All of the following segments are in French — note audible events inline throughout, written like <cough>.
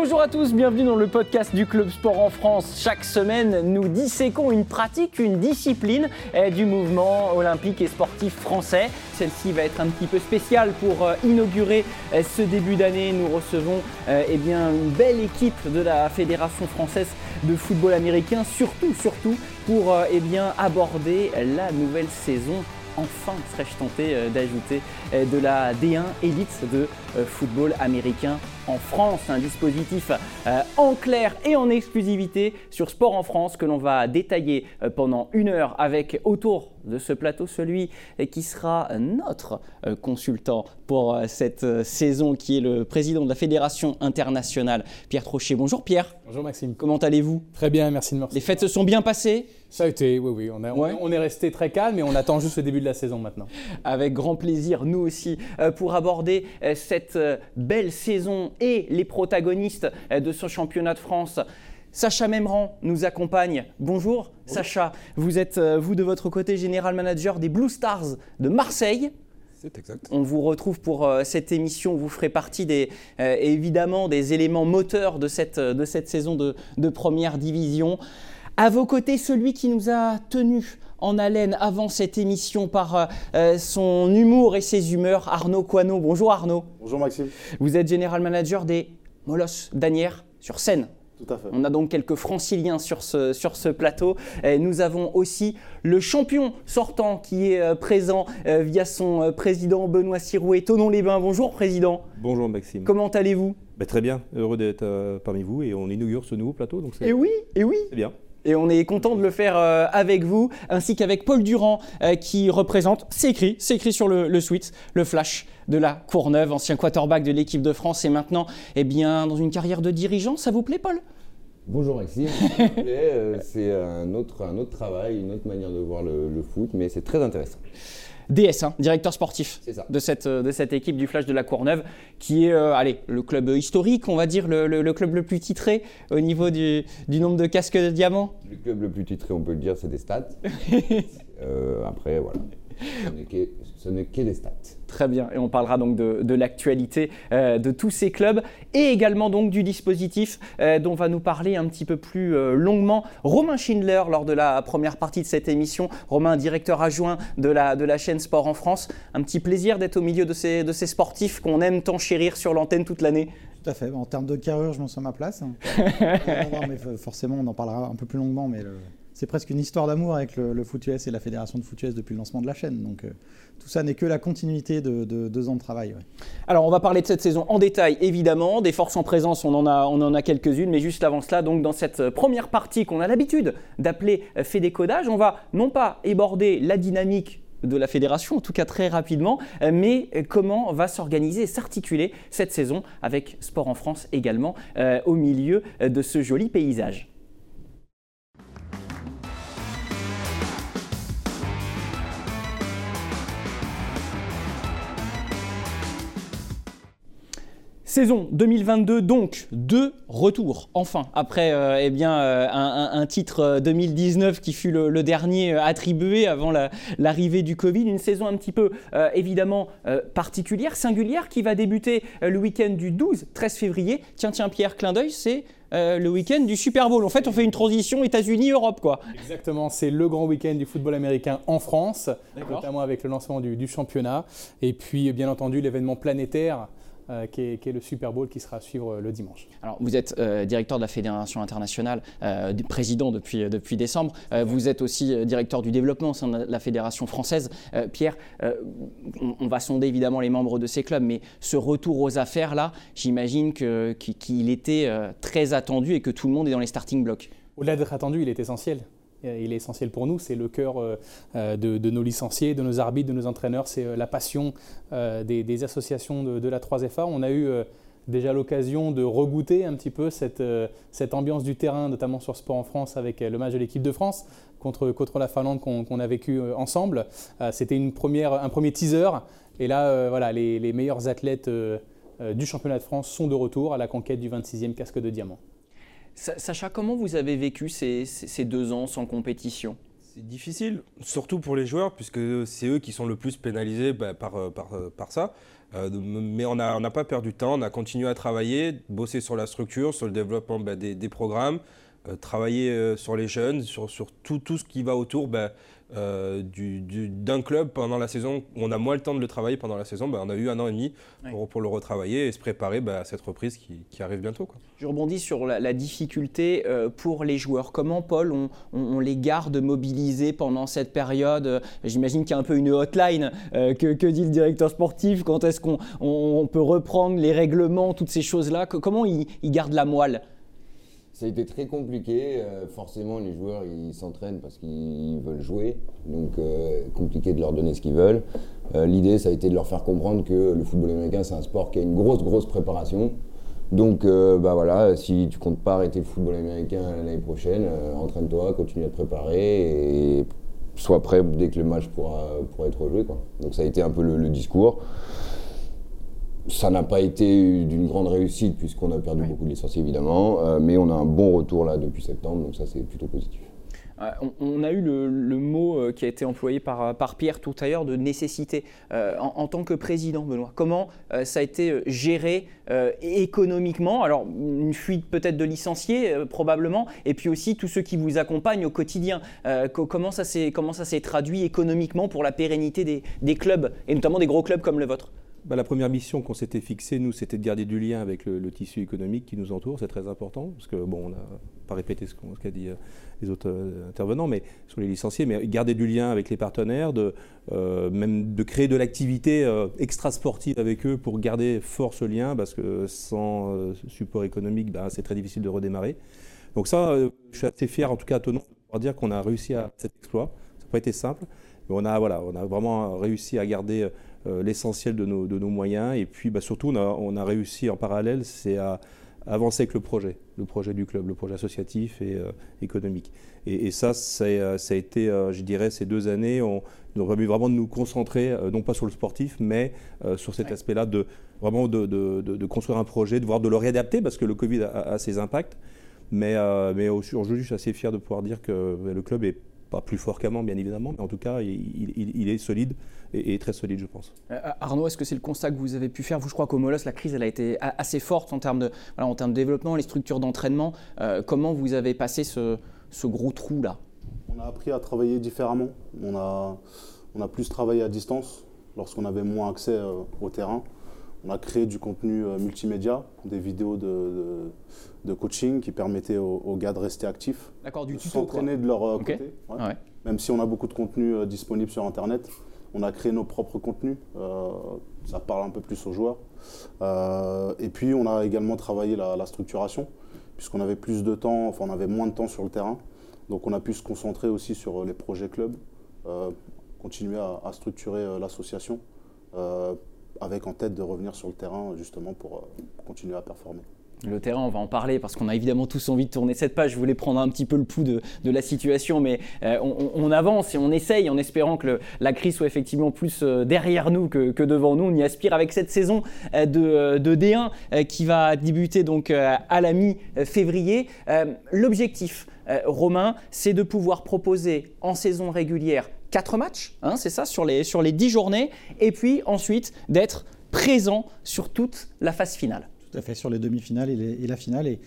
Bonjour à tous, bienvenue dans le podcast du Club Sport en France. Chaque semaine, nous disséquons une pratique, une discipline eh, du mouvement olympique et sportif français. Celle-ci va être un petit peu spéciale pour euh, inaugurer eh, ce début d'année. Nous recevons eh bien, une belle équipe de la Fédération française de football américain, surtout, surtout pour euh, bien, aborder la nouvelle saison enfin, serais-je tenté euh, d'ajouter, de la D1 élite de football américain en France, un dispositif euh, en clair et en exclusivité sur Sport en France que l'on va détailler euh, pendant une heure avec autour de ce plateau celui qui sera notre euh, consultant pour cette saison qui est le président de la Fédération internationale, Pierre Trochet. Bonjour Pierre. Bonjour Maxime. Comment allez-vous? Très bien, merci de me Les fêtes se sont bien passées? Ça a été, oui, oui. On, on, est resté très calme et on attend juste le début de la saison maintenant. Avec grand plaisir, nous aussi, pour aborder cette belle saison et les protagonistes euh, de ce championnat de France. Sacha Memran nous accompagne. Bonjour Sacha, vous êtes, euh, vous de votre côté, général manager des Blue Stars de Marseille. C'est exact. On vous retrouve pour euh, cette émission. Vous ferez partie des, évidemment des éléments moteurs de cette, de cette saison de, de première division. À vos côtés, celui qui nous a tenus en haleine avant cette émission par euh, euh, son humour et ses humeurs, Arnaud Coineau. Bonjour Arnaud. Bonjour Maxime. Vous êtes général manager des Molosses d'Anières sur Seine. Tout à fait. On a donc quelques franciliens sur ce, sur ce plateau. Et nous avons aussi le champion sortant qui est euh, présent via son président Benoît Sirouet. Tonon-les-Bains. Bonjour président. Bonjour Maxime. Comment allez-vous? Ben, Très bien, heureux d'être parmi vous et on inaugure ce nouveau plateau. Donc et oui, et oui. C'est bien et on est content de le faire euh, avec vous, ainsi qu'avec Paul Durand euh, qui représente, c'est écrit, c'est écrit sur le, le suite, le flash de la Courneuve, ancien quarterback de l'équipe de France et maintenant eh bien, dans une carrière de dirigeant. Ça vous plaît Paul? Bonjour Maxime, <laughs> euh, c'est un autre, un autre travail, une autre manière de voir le, le foot, mais c'est très intéressant. DS, hein, directeur sportif de cette, euh, de cette équipe du Flash de la Courneuve, qui est euh, allez, le club historique, on va dire, le, club le plus titré au niveau du, du, nombre de casques de diamants. Le club le plus titré, on peut le dire, c'est des stats. <laughs> Euh, après, voilà ce n'est que des stats. Très bien, et on parlera donc de, l'actualité euh, de tous ces clubs et également donc du dispositif euh, dont va nous parler un petit peu plus euh, longuement Romain Schindler lors de la première partie de cette émission. Romain, directeur adjoint de la, de la chaîne Sport en France. Un petit plaisir d'être au milieu de ces, de ces sportifs qu'on aime tant chérir sur l'antenne toute l'année. Tout à fait. En termes de carrure, je m'en sens à ma place. <laughs> non, mais forcément, on en parlera un peu plus longuement, mais le, c'est presque une histoire d'amour avec le, le, foot US et la fédération de foot US depuis le lancement de la chaîne. Donc euh, tout ça n'est que la continuité de, deux ans de travail. Alors on va parler de cette saison en détail évidemment, des forces en présence on en a, a quelques-unes, mais juste avant cela, donc dans cette première partie qu'on a l'habitude d'appeler fait décodage, on va non pas éborder la dynamique de la fédération, en tout cas très rapidement, mais comment va s'organiser s'articuler cette saison avec Sport en France également euh, au milieu de ce joli paysage. Saison 2022 donc, deux retours, enfin, après euh, eh bien, euh, un, titre 2019 euh, qui fut le, dernier attribué avant l'arrivée du Covid, une saison un petit peu évidemment particulière, singulière, qui va débuter le week-end du 12-13 février. Tiens, tiens, Pierre, clin d'œil, c'est le week-end du Super Bowl. En fait, on fait une transition États-Unis-Europe, quoi. Exactement, c'est le grand week-end du football américain en France, notamment avec le lancement du, du championnat. Et puis, bien entendu, l'événement planétaire euh, qui, est, le Super Bowl qui sera à suivre euh, le dimanche. Alors, vous êtes euh, directeur de la Fédération internationale, président depuis, depuis décembre. vous êtes aussi directeur du développement au sein de la Fédération française. Pierre, on, va sonder évidemment les membres de ces clubs, mais ce retour aux affaires là, j'imagine qu'il était très attendu et que tout le monde est dans les starting blocks. Au-delà d'être attendu, il est essentiel. Euh, il est essentiel pour nous, c'est le cœur euh, euh, de, nos licenciés, de nos arbitres, de nos entraîneurs, c'est la passion des, associations de, la 3FA. On a eu déjà l'occasion de regoûter un petit peu cette, ambiance du terrain, notamment sur Sport en France avec le match de l'équipe de France contre, la Finlande qu'on a vécu ensemble. C'était un premier teaser. Et là, voilà, les, les, meilleurs athlètes du championnat de France sont de retour à la conquête du 26e casque de diamant. Sacha, comment vous avez vécu ces, deux ans sans compétition? C'est difficile, surtout pour les joueurs, puisque c'est eux qui sont le plus pénalisés bah, par, euh, euh, par, ça. Euh, mais on n'a pas perdu de temps, on a continué à travailler, bosser sur la structure, sur le développement bah, des, programmes, travailler sur les jeunes, sur, tout, ce qui va autour. Bah, euh, d'un club pendant la saison où on a moins le temps de le travailler pendant la saison, ben, on a eu un an et demi pour, ouais. pour le retravailler et se préparer ben, à cette reprise qui, qui arrive bientôt. Quoi. Je rebondis sur la, la difficulté euh, pour les joueurs. Comment, Paul, on, on, on, les garde mobilisés pendant cette période? J'imagine qu'il y a un peu une hotline. Euh, que, que, dit le directeur sportif Quand est-ce qu'on on, peut reprendre les règlements, toutes ces choses-là Comment ils, ils gardent la moelle? Ça a été très compliqué. Euh, forcément, les joueurs, ils s'entraînent parce qu'ils veulent jouer. Donc, euh, compliqué de leur donner ce qu'ils veulent. Euh, L'idée, ça a été de leur faire comprendre que le football américain, c'est un sport qui a une grosse, grosse préparation. Donc, bah voilà, si tu comptes pas arrêter le football américain l'année prochaine, entraîne-toi, continue à te préparer et sois prêt dès que le match pourra, être joué. Donc, ça a été un peu le discours ça n'a pas été d'une grande réussite puisqu'on a perdu oui. beaucoup de licenciés évidemment, euh, mais on a un bon retour là depuis septembre, donc ça c'est plutôt positif. Euh, on, on, a eu le, le, mot euh, qui a été employé par, par Pierre tout à l'heure de nécessité. Euh, en, en, tant que président, Benoît, comment ça a été géré économiquement? Alors, une fuite peut-être de licenciés, probablement, et puis aussi tous ceux qui vous accompagnent au quotidien. comment ça s'est traduit économiquement pour la pérennité des, des clubs, et notamment des gros clubs comme le vôtre? Bah, la première mission qu'on s'était fixée, nous, c'était de garder du lien avec le, tissu économique qui nous entoure. C'est très important, parce que, bon, on n'a pas répété ce qu'a qu dit euh, les autres euh, intervenants, mais sur les licenciés, mais garder du lien avec les partenaires, de, euh, même de créer de l'activité extra-sportive avec eux pour garder fort ce lien, parce que sans support économique, bah, c'est très difficile de redémarrer. Donc ça, je suis assez fier, en tout cas à de pouvoir dire qu'on a réussi à cet exploit. Ça n'a pas été simple, mais on a, voilà, on a vraiment réussi à garder l'essentiel de nos, de nos, moyens. Et puis bah, surtout, on a, on a, réussi en parallèle, c'est à avancer avec le projet, le projet du club, le projet associatif et euh, économique. Et, et ça, ça, ça, a été, euh, je dirais, ces deux années, on, nous aurait vraiment de nous concentrer, euh, non pas sur le sportif, mais euh, sur cet ouais. aspect-là, de vraiment de, de, de, construire un projet, de voir de le réadapter, parce que le Covid a, a ses impacts. Mais, euh, mais aujourd'hui, je suis assez fier de pouvoir dire que le club est pas plus fort qu'avant, bien évidemment, mais en tout cas, il, il, il est solide et, et, très solide, je pense. Euh, Arnaud, est-ce que c'est le constat que vous avez pu faire? Vous, je crois qu'au Molos, la crise, elle a été assez forte en termes de, voilà, en termes de développement, les structures d'entraînement. Euh, comment vous avez passé ce, ce gros trou-là? On a appris à travailler différemment. On a, on a plus travaillé à distance lorsqu'on avait moins accès euh, au terrain. On a créé du contenu euh, multimédia, des vidéos de, de, de, coaching qui permettaient aux, aux, gars de rester actifs. D'accord, du de s'entraîner de leur okay. côté. Ouais. Ouais. Même si on a beaucoup de contenu euh, disponible sur Internet, on a créé nos propres contenus. Euh, ça parle un peu plus aux joueurs. Euh, et puis, on a également travaillé la, la structuration, puisqu'on avait plus de temps, enfin, on avait moins de temps sur le terrain. Donc, on a pu se concentrer aussi sur les projets clubs, euh, continuer à, à structurer l'association avec en tête de revenir sur le terrain justement pour euh, continuer à performer. Le terrain, on va en parler parce qu'on a évidemment tous envie de tourner cette page. Je voulais prendre un petit peu le pouls de, la situation, mais euh, on, avance et on essaye en espérant que la crise soit effectivement plus euh, derrière nous que, devant nous. On y aspire avec cette saison de, de D1 euh, qui va débuter donc à la mi-février. L'objectif, Romain, c'est de pouvoir proposer en saison régulière 4 matchs, hein, c'est ça, sur les, sur les 10 journées, et puis ensuite d'être présent sur toute la phase finale. Tout à fait, sur les demi-finales et, la finale. Et,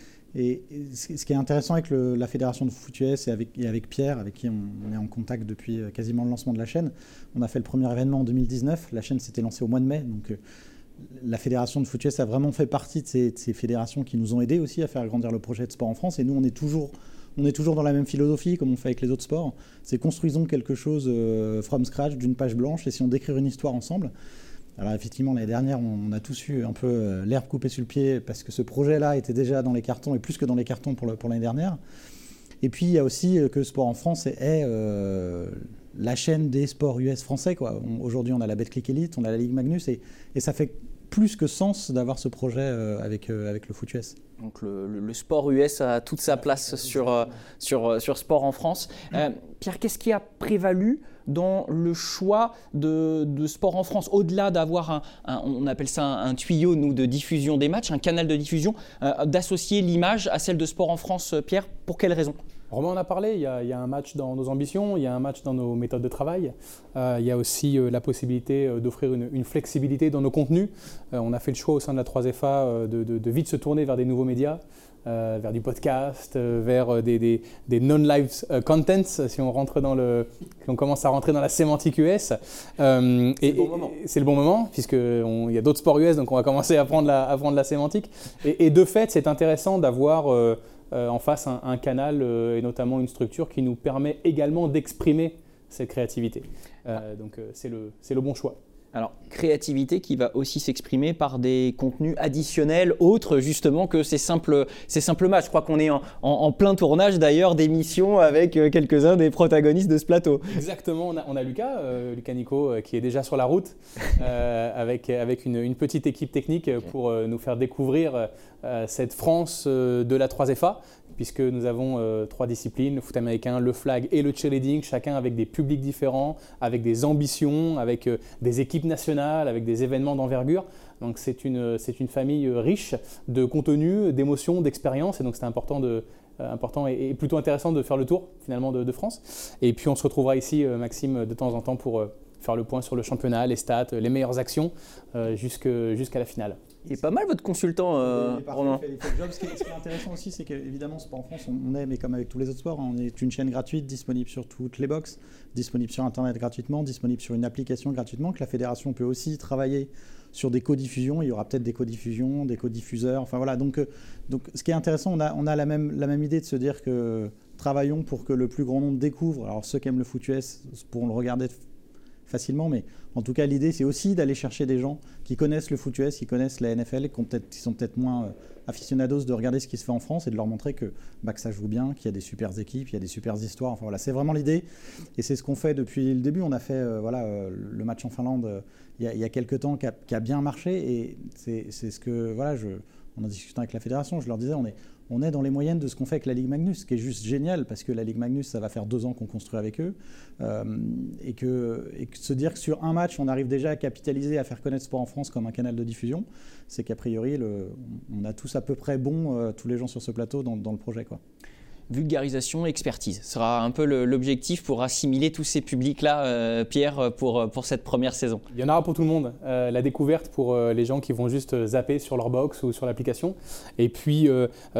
ce qui est intéressant avec la Fédération de foot US et avec, Pierre, avec qui on, on, est en contact depuis euh, quasiment le lancement de la chaîne, on a fait le premier événement en 2019. La chaîne s'était lancée au mois de mai, donc euh, la Fédération de foot US a vraiment fait partie de ces, de ces fédérations qui nous ont aidés aussi à faire grandir le projet de sport en France. Et nous, on est toujours on est toujours dans la même philosophie, comme on fait avec les autres sports. C'est construisons quelque chose euh, from scratch, d'une page blanche, et si on décrire une histoire ensemble. Alors effectivement, l'année dernière, on a tous eu un peu euh, l'herbe coupée sur le pied, parce que ce projet-là était déjà dans les cartons, et plus que dans les cartons pour l'année dernière. Et puis, il y a aussi euh, que Sport en France est, la chaîne des sports US français. Aujourd'hui, on a la Betclic Elite, on a la Ligue Magnus, et ça fait plus que sens d'avoir ce projet euh, avec, euh, avec le foot US. Donc le, le, sport US a toute sa place sur, euh, sur, sur sport en France. Euh, Pierre, qu'est-ce qui a prévalu dans le choix de, de sport en France Au-delà d'avoir un, un, on appelle ça un, un, tuyau nous, de diffusion des matchs, un canal de diffusion, euh, d'associer l'image à celle de sport en France, Pierre, pour quelle raison? Romain en a parlé, il y a, un match dans nos ambitions, il y a un match dans nos méthodes de travail, euh, il y a aussi euh, la possibilité euh, d'offrir une, flexibilité dans nos contenus. on a fait le choix au sein de la 3FA de, vite se tourner vers des nouveaux médias. vers du podcast, vers des, non-live contents, si on rentre dans le, on commence à rentrer dans la sémantique US. c'est le bon moment. C'est le bon moment, puisqu'il y a d'autres sports US, donc on va commencer à prendre la, à prendre la sémantique. Et, de fait, c'est intéressant d'avoir en face un, canal euh, et notamment une structure qui nous permet également d'exprimer cette créativité. Euh, donc c'est le, le bon choix. Alors, créativité qui va aussi s'exprimer par des contenus additionnels, autres justement que ces simples, ces simples matchs. Je crois qu'on est en, plein tournage d'ailleurs d'émissions avec quelques-uns des protagonistes de ce plateau. Exactement, on a, Lucas, Lucas Nico, qui est déjà sur la route <laughs> avec, avec une, une, petite équipe technique pour nous faire découvrir euh, cette France euh, de la 3FA, puisque nous avons euh, trois disciplines, le foot américain, le flag et le cheerleading, chacun avec des publics différents, avec des ambitions, avec des équipes nationales, avec des événements d'envergure. Donc c'est une, une famille riche de contenu, d'émotions, d'expériences, et donc c'est important et, plutôt intéressant de faire le tour finalement de, France. Et puis on se retrouvera ici, Maxime, de temps en temps pour faire le point sur le championnat, les stats, les meilleures actions jusqu'à la finale. Il est pas mal votre consultant, euh, Romain. Ce, qui est, intéressant aussi, c'est qu'évidemment, Sport en France, on est, mais comme avec tous les autres sports, on est une chaîne gratuite, disponible sur toutes les box, disponible sur Internet gratuitement, disponible sur une application gratuitement, que la fédération peut aussi travailler sur des codiffusions. Il y aura peut-être des codiffusions, des codiffuseurs. Enfin voilà. Donc, euh, donc, ce qui est intéressant, on a, on a la, même, la même idée de se dire que travaillons pour que le plus grand nombre découvre. Alors ceux qui aiment le foot US pourront le regarder facilement, mais en tout cas, l'idée, c'est aussi d'aller chercher des gens qui connaissent le foot US, qui connaissent la NFL, qui, sont peut-être moins euh, aficionados de regarder ce qui se fait en France et de leur montrer que, bah, que ça joue bien, qu'il y a des super équipes, il y a des super histoires. Enfin voilà, c'est vraiment l'idée. Et c'est ce qu'on fait depuis le début. On a fait euh, voilà, euh, le match en Finlande il, y a, quelques temps qui a, bien marché. Et c'est ce que, voilà, je, on a discuté avec la fédération, je leur disais, on est, on est dans les moyennes de ce qu'on fait avec la Ligue Magnus, ce qui est juste génial parce que la Ligue Magnus, ça va faire deux ans qu'on construit avec eux. Euh, et, que, se dire que sur un match, on arrive déjà à capitaliser, à faire connaître Sport en France comme un canal de diffusion, c'est qu'a priori, on a tous à peu près bon, euh, tous les gens sur ce plateau, dans, dans le projet. Quoi vulgarisation, expertise. Ce sera un peu l'objectif pour assimiler tous ces publics-là, euh, Pierre, pour, pour cette première saison. Il y en aura pour tout le monde. Euh, la découverte pour euh, les gens qui vont juste zapper sur leur box ou sur l'application. Et puis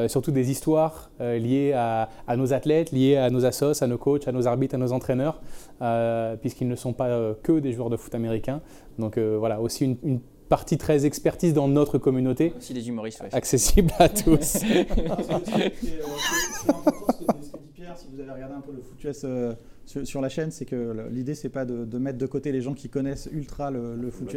surtout des histoires liées à, nos athlètes, liées à nos assos, à nos coachs, à nos arbitres, à nos entraîneurs, puisqu'ils ne sont pas que des joueurs de foot américains. Donc voilà, aussi une partie très expertise dans notre communauté. Aussi des humoristes, Accessible à tous. si vous avez regardé un peu le foot euh, sur, la chaîne, c'est que l'idée, c'est pas de, mettre de côté les gens qui connaissent ultra le, le foot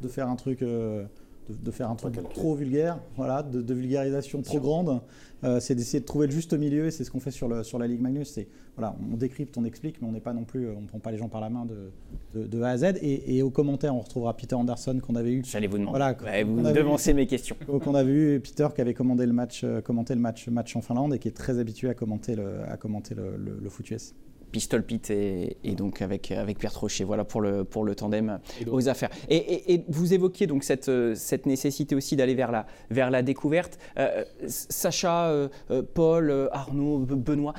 de faire un truc. Euh, de, faire un truc trop vulgaire, voilà, de, vulgarisation trop grande. Euh, c'est d'essayer de trouver le juste milieu et c'est ce qu'on fait sur, le, sur la Ligue Magnus. C'est voilà, on décrypte, on explique, mais on n'est pas non plus, on prend pas les gens par la main de, de, A à Z. Et, aux commentaires, on retrouvera Peter Anderson qu'on avait eu. J'allais vous demander. Voilà, vous devancez mes questions. Qu'on a vu Peter qui avait commandé le match, commenté le match, match en Finlande et qui est très habitué à commenter le, à commenter le, le, le foot US. Pistol Pit et, donc avec, avec Pierre Trochet. Voilà pour le, pour le tandem aux affaires. Et, vous évoquiez donc cette, cette nécessité aussi d'aller vers la, vers la découverte. Euh, Sacha, euh, euh, Paul, Arnaud, Benoît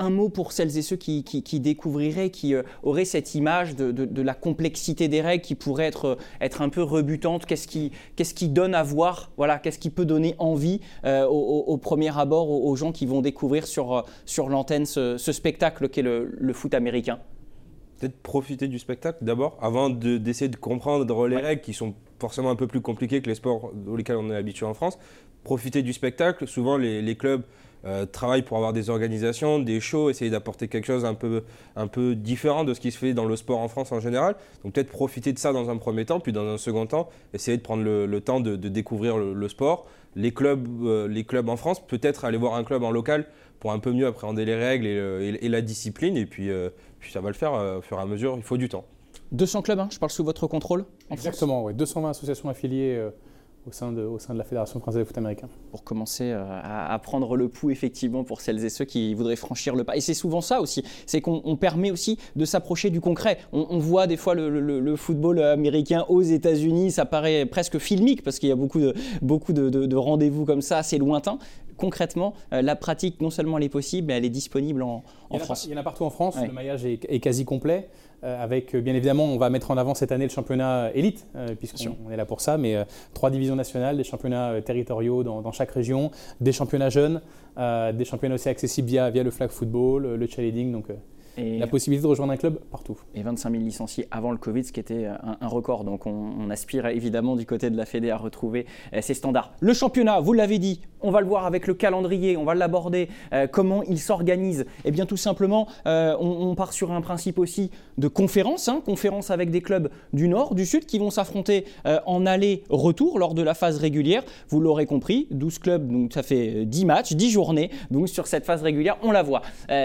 un mot pour celles et ceux qui, découvriraient, qui euh, auraient cette image de, la complexité des règles qui pourrait être, euh, être un peu rebutante Qu'est-ce qui, qu'est-ce qui donne à voir voilà, Qu'est-ce qui peut donner envie euh, au, premier abord aux, gens qui vont découvrir sur, sur l'antenne ce, spectacle qu'est le, le foot américain? Peut-être profiter du spectacle d'abord, avant d'essayer de, comprendre les règles qui sont forcément un peu plus compliquées que les sports auxquels on est habitué en France. Profiter du spectacle. Souvent, les, les clubs euh, travaille pour avoir des organisations, des shows, essayer d'apporter quelque chose un peu, un peu différent de ce qui se fait dans le sport en France en général. Donc peut-être profiter de ça dans un premier temps, puis dans un second temps, essayer de prendre le, temps de, découvrir le, sport. Les clubs, euh, les clubs en France, peut-être aller voir un club en local pour un peu mieux appréhender les règles et, la discipline. Et puis, euh, puis ça va le faire au fur et à mesure, il faut du temps. 200 clubs, hein, je parle sous votre contrôle Exactement, oui. 220 associations affiliées au sein, de, au sein de la Fédération française de foot américain. Pour commencer euh, à, prendre le pouls, effectivement, pour celles et ceux qui voudraient franchir le pas. Et c'est souvent ça aussi, c'est qu'on permet aussi de s'approcher du concret. On, voit des fois le, football américain aux États-Unis, ça paraît presque filmique parce qu'il y a beaucoup de, beaucoup de, de rendez-vous comme ça, assez lointains concrètement, la pratique, non seulement elle est possible, mais elle est disponible en, France. il y en a partout en France. Le maillage est, est quasi complet. Euh, avec euh, bien évidemment, on va mettre en avant cette année le championnat élite, euh, puisqu'on est là pour ça, mais trois divisions nationales, des championnats territoriaux dans, chaque région, des championnats jeunes, des championnats aussi accessibles via, via le flag football, le cheerleading. Donc, la possibilité de rejoindre un club partout. Et 25 000 licenciés avant le Covid, ce qui était un, record. Donc on, aspire évidemment du côté de la Fédé à retrouver ces standards. Le championnat, vous l'avez dit, on va le voir avec le calendrier, on va l'aborder, comment il s'organise. Eh bien tout simplement, on, part sur un principe aussi de conférence, hein, conférence avec des clubs du Nord, du Sud qui vont s'affronter en aller-retour lors de la phase régulière. Vous l'aurez compris, 12 clubs, donc ça fait 10 matchs, 10 journées. Donc sur cette phase régulière, on la voit.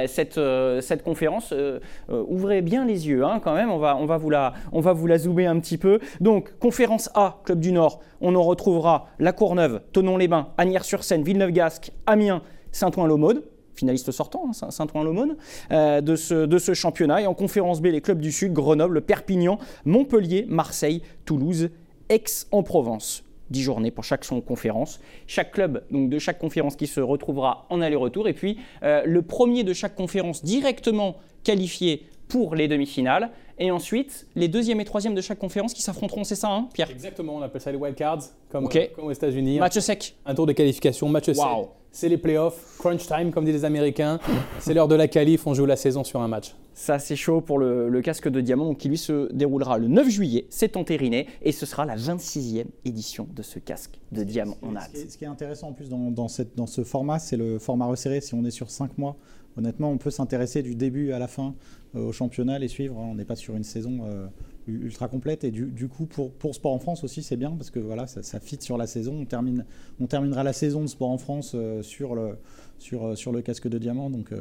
cette, cette conférence euh, euh, ouvrez bien les yeux hein, quand même, on va, on, va vous la, on va vous la zoomer un petit peu. Donc, conférence A, Club du Nord, on en retrouvera La Courneuve, Tonon-les-Bains, Agnières-sur-Seine, Villeneuve-Gasque, Amiens, Saint-Ouen-l'Aumône finaliste sortant, hein, Saint-Ouen-l'Aumône, euh, de, ce, de ce championnat. Et en conférence B, les clubs du Sud, Grenoble, Perpignan, Montpellier, Marseille, Toulouse, Aix-en-Provence. 10 journées pour chaque son conférence. Chaque club donc de chaque conférence qui se retrouvera en aller-retour. Et puis le premier de chaque conférence directement qualifiés pour les demi-finales. Et ensuite, les deuxième et troisième de chaque conférence qui s'affronteront, c'est ça, hein, Pierre? Exactement, on appelle ça les wildcards, comme, euh, comme aux États-Unis. Match sec. Un tour de qualification, match sec. C'est les playoffs, crunch time, comme disent les Américains. c'est l'heure de la qualif, on joue la saison sur un match. Ça, c'est chaud pour le, casque de diamant, qui lui se déroulera le 9 juillet. C'est entériné et ce sera la 26e édition de ce casque de diamant. On a ce, qui est, intéressant en plus dans, dans, cette, dans ce format, c'est le format resserré. Si on est sur 5 mois, honnêtement, on peut s'intéresser du début à la fin au championnat, les suivre. Hein. On n'est pas sur une saison euh, ultra complète. Et du, coup, pour, pour Sport en France aussi, c'est bien parce que voilà, ça, ça fit sur la saison. On, termine, on terminera la saison de Sport en France euh, sur, le, sur, sur le casque de diamant. Donc,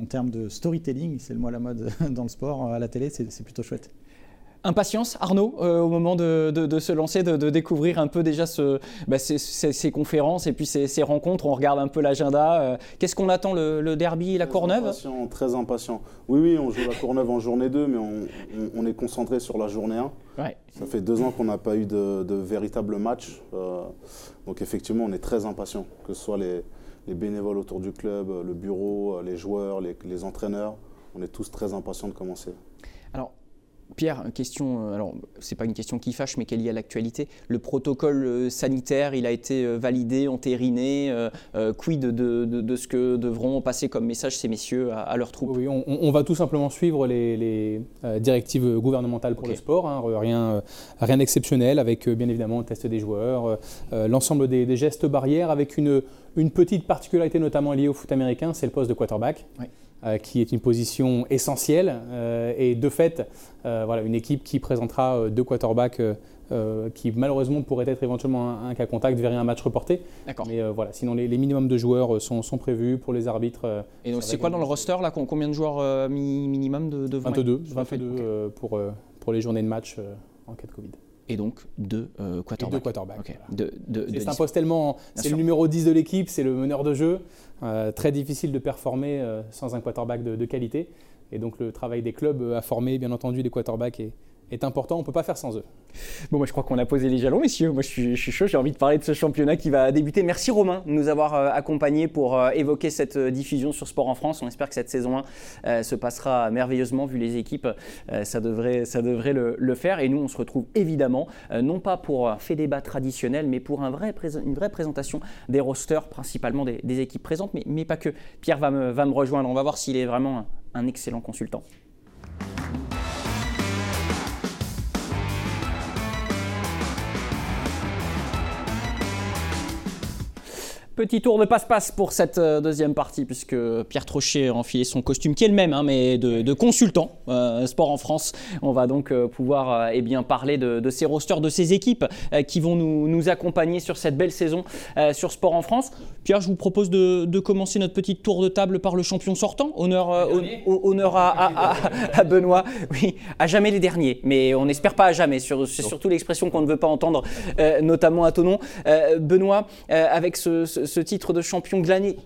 en termes de storytelling, c'est le mot à la mode <laughs> dans le sport, à la télé, c'est plutôt chouette. Impatience, Arnaud, euh, au moment de, se lancer, de, découvrir un peu déjà ce, bah, ces, conférences et puis ces, rencontres. On regarde un peu l'agenda. Euh, qu'est-ce qu'on attend le, derby, la Courneuve? impatient, Très impatient. Oui, oui, on joue la Courneuve en journée 2, mais on, est concentré sur la journée 1. Ça fait deux ans qu'on n'a pas eu de, véritable match. Euh, donc effectivement, on est très impatient, que ce soit les, bénévoles autour du club, le bureau, les joueurs, les, les entraîneurs. On est tous très impatients de commencer. Alors, Pierre, question, euh, alors c'est pas une question qui fâche, mais qui est liée à l'actualité. Le protocole euh, sanitaire, il a été euh, validé, entériné. quid de, ce que devront passer comme message ces messieurs à, leur troupe Oui, on, va tout simplement suivre les, directives gouvernementales pour le sport. Hein. rien, rien d'exceptionnel, avec bien évidemment le test des joueurs, l'ensemble des, gestes barrières, avec une, une petite particularité notamment liée au foot américain, c'est le poste de quarterback. Euh, qui est une position essentielle. Euh, et de fait, euh, voilà, une équipe qui présentera deux quarterbacks qui malheureusement pourraient être éventuellement un, cas contact verrait un match reporté. Mais voilà, sinon les, minimums de joueurs sont, sont, prévus pour les arbitres. Et donc c'est quoi dans le roster là Combien de joueurs minimum de, de 22, 22 pour, pour les journées de match en cas de Covid et donc deux euh, quarterbacks. c'est un poste tellement. C'est le numéro 10 de l'équipe, c'est le meneur de jeu. Euh, très difficile de performer euh, sans un quarterback de, qualité. Et donc le travail des clubs à former, bien entendu, des quarterbacks est, est important, on ne peut pas faire sans eux. Bon, moi je crois qu'on a posé les jalons, messieurs. Moi je suis, chaud, j'ai envie de parler de ce championnat qui va débuter. Merci Romain de nous avoir euh, accompagnés pour euh, évoquer cette euh, diffusion sur Sport en France. On espère que cette saison 1 se passera merveilleusement vu les équipes. ça devrait, ça devrait le, faire. Et nous, on se retrouve évidemment, non pas pour un fait débat traditionnel, mais pour une vraie présentation des rosters, principalement des, équipes présentes, mais, pas que. Pierre va me rejoindre. On va voir s'il est vraiment un excellent consultant. Petit tour de passe-passe pour cette euh, deuxième partie, puisque Pierre Trochet a enfilé son costume, qui est le même, hein, mais de, consultant euh, sport en France. On va donc euh, pouvoir eh bien, parler de, ces rosters, de ces équipes qui vont nous, nous, accompagner sur cette belle saison sur Sport en France. Pierre, je vous propose de, commencer notre petit tour de table par le champion sortant. Honneur, honneur à, à, Benoît. Oui, à jamais les derniers, mais on n'espère pas à jamais. C'est surtout l'expression qu'on ne veut pas entendre, notamment à Tonon. Benoît, avec ce ce, titre de champion glané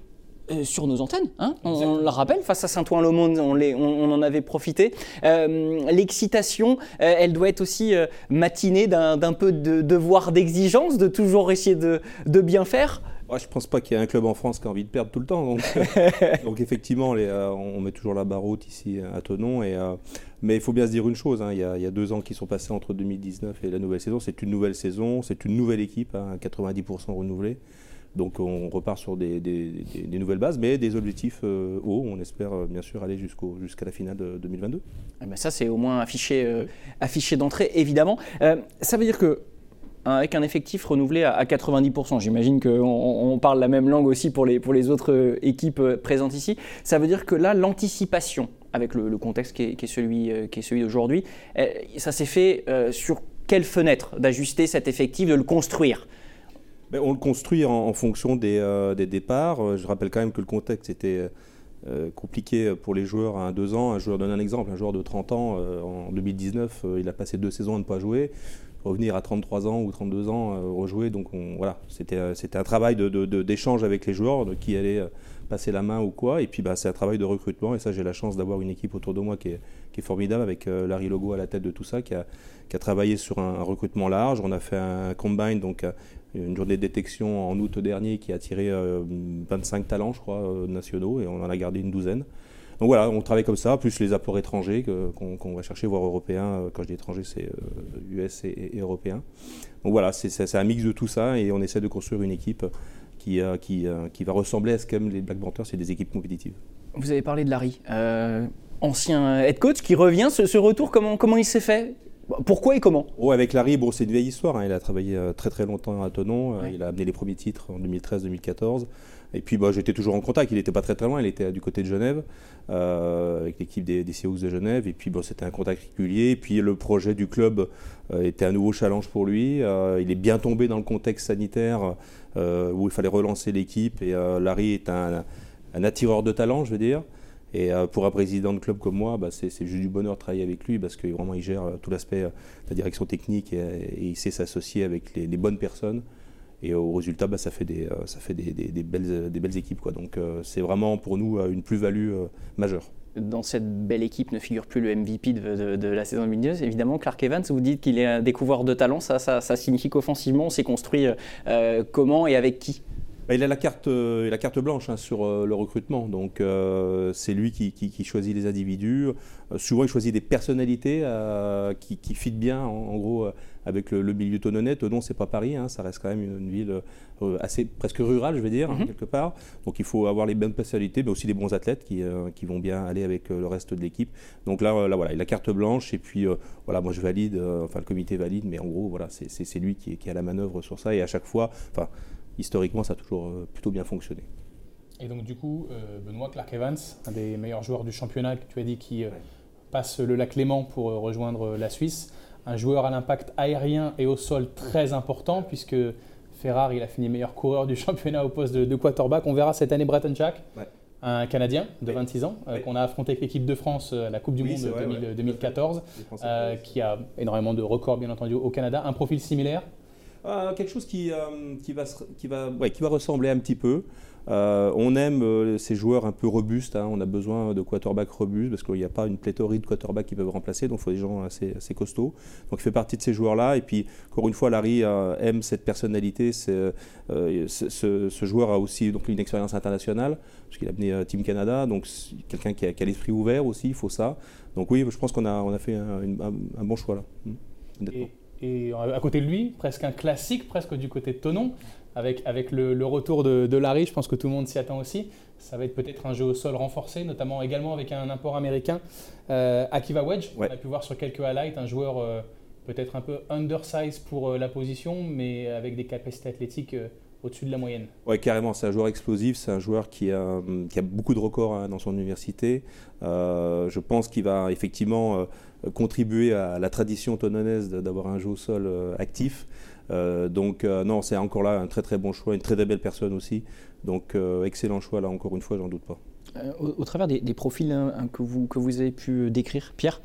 euh, sur nos antennes. Hein. on, le rappelle, face à Saint-Ouen-le-Monde, on, on, en avait profité. Euh, l'excitation, euh, elle doit être aussi matinée d'un peu de devoir d'exigence, de toujours essayer de, bien faire. je ne pense pas qu'il y ait un club en France qui a envie de perdre tout le temps. Donc, <laughs> donc effectivement, les, on met toujours la barre haute ici à Tonon. Et, mais il faut bien se dire une chose, hein, il, y a, il, y a, deux ans qui sont passés entre 2019 et la nouvelle saison. C'est une nouvelle saison, c'est une nouvelle équipe, à hein, 90% renouvelée. Donc on repart sur des, nouvelles bases, mais des objectifs euh, hauts. On espère euh, bien sûr aller jusqu'à la finale de 2022. Eh ben ça, c'est au moins affiché, euh, d'entrée, évidemment. ça veut dire que hein, avec un effectif renouvelé à, 90%. J'imagine qu'on on parle la même langue aussi pour les, autres équipes présentes ici. Ça veut dire que là, l'anticipation, avec le, contexte celui, qui est celui d'aujourd'hui, ça s'est fait sur quelle fenêtre? D'ajuster cet effectif, de le construire on le construit en, fonction euh, des, départs. Euh, je rappelle quand même que le contexte était euh, compliqué pour les joueurs à 2 ans. Un joueur donne un exemple, un joueur de 30 ans, en 2019, il a passé deux saisons à ne pas jouer. Revenir à 33 ans ou 32 ans, rejouer. Donc voilà, c'était un travail d'échange avec les joueurs, de qui allait passer la main ou quoi. Et puis bah, c'est un travail de recrutement. Et ça, j'ai la chance d'avoir une équipe autour de moi qui est, formidable, avec Larry Logo à la tête de tout ça, qui a, travaillé sur un, recrutement large. On a fait un combine, donc une journée de détection en août dernier qui a attiré 25 euh, talents, je crois, euh, nationaux, et on en a gardé une douzaine. Donc voilà, on travaille comme ça, plus les apports étrangers qu'on va chercher, voire européens. Euh, quand je dis étrangers, c'est US et, et, européens. Donc voilà, c'est un mix de tout ça et on essaie de construire une équipe qui, qui, qui va ressembler à ce qu'aiment les Black Panthers, c'est des équipes compétitives. Vous avez parlé de Larry, ancien head coach qui revient. Ce, ce retour, comment, comment il s'est fait? Pourquoi et comment? Oh, Avec Larry, bon, c'est une vieille histoire. Hein. Il a travaillé euh, très très longtemps à Tonon. Euh, il a amené les premiers titres en 2013-2014. Et puis bah, j'étais toujours en contact. Il n'était pas très très loin. Il était du côté de Genève, euh, avec l'équipe des, des Seahawks de Genève. Et puis bon, c'était un contact régulier. Et puis le projet du club était un nouveau challenge pour lui. il est bien tombé dans le contexte sanitaire où il fallait relancer l'équipe. Et Larry est un, un attireur de talent, je veux dire. Et euh, pour un président de club comme moi, bah, c'est juste du bonheur de travailler avec lui parce que vraiment il gère euh, tout l'aspect euh, de la direction technique et, il sait s'associer avec les, bonnes personnes. Et au résultat, bah, ça fait des, ça fait des, belles, des belles équipes. Donc c'est vraiment pour nous une plus-value majeure dans cette belle équipe ne figure plus le MVP de, la saison 2019. Évidemment, Clark Evans, vous dites qu'il est un découvreur de talent. Ça, ça signifie qu'offensivement, on s'est construit comment et avec qui? Bah, il a la carte, euh, la carte blanche hein, sur euh, le recrutement. Donc euh, c'est lui qui, choisit les individus. souvent, il choisit des personnalités qui, qui fit bien, en, gros, avec le, milieu tononnais. Tonon, c'est pas Paris, hein, ça reste quand même une, ville assez presque rurale, je vais dire, hein, mhm. quelque part. Donc il faut avoir les bonnes personnalités, mais aussi des bons athlètes qui, vont bien aller avec le reste de l'équipe. Donc là, là, voilà, il a la carte blanche et puis voilà, moi je valide, enfin le comité valide, mais en gros, voilà, c'est lui qui, qui a la manœuvre sur ça et à chaque fois, enfin historiquement, ça a toujours euh, plutôt bien fonctionné. Et donc, du coup, euh, Benoît Clark Evans, un des meilleurs joueurs du championnat, que tu as dit, qui euh, passe le lac Léman pour rejoindre la Suisse, un joueur à l'impact aérien et au sol très important, puisque Ferrari, il a fini meilleur coureur du <laughs> championnat au poste de, quarterback. On verra cette année Bretton Jack. un Canadien de 26 ans qu'on a affronté avec l'équipe de France à la Coupe du Monde 2014, qui a énormément de records bien entendu au Canada, un profil similaire euh, quelque chose qui, euh, qui, va, ressembler un petit peu. Euh, on aime ces joueurs un peu robustes. Hein. On a besoin de quarterbacks robustes parce qu'il n'y a pas une pléthorie de quarterbacks qui peuvent remplacer. Donc il faut des gens assez, costauds. Donc il fait partie de ces joueurs-là. Et puis encore une fois, Larry aime cette personnalité. Ce, joueur a aussi donc, une expérience internationale parce qu'il a amené Team Canada. Donc quelqu'un qui a, l'esprit ouvert aussi. Il faut ça. Donc oui, je pense qu'on a, fait un, bon choix là. Honnêtement. Et à côté de lui, presque un classique, presque du côté de Tonon, avec, avec le, retour de, Larry, je pense que tout le monde s'y attend aussi. Ça va être peut-être un jeu au sol renforcé, notamment également avec un import américain, euh, Akiva Wedge. On a pu voir sur quelques highlights un joueur euh, peut-être un peu undersized pour euh, la position, mais avec des capacités athlétiques au-dessus de la moyenne. Oui, carrément, c'est un joueur explosif, c'est un joueur qui a, qui a, beaucoup de records hein, dans son université. je pense qu'il va effectivement contribuer à la tradition tononaise d'avoir un jeu au sol euh, actif. Euh, donc euh, non, c'est encore là un très très bon choix, une très très belle personne aussi. Donc excellent choix là encore une fois, j'en doute pas. Au, travers des, profils hein, que, vous, que vous avez pu décrire, Pierre,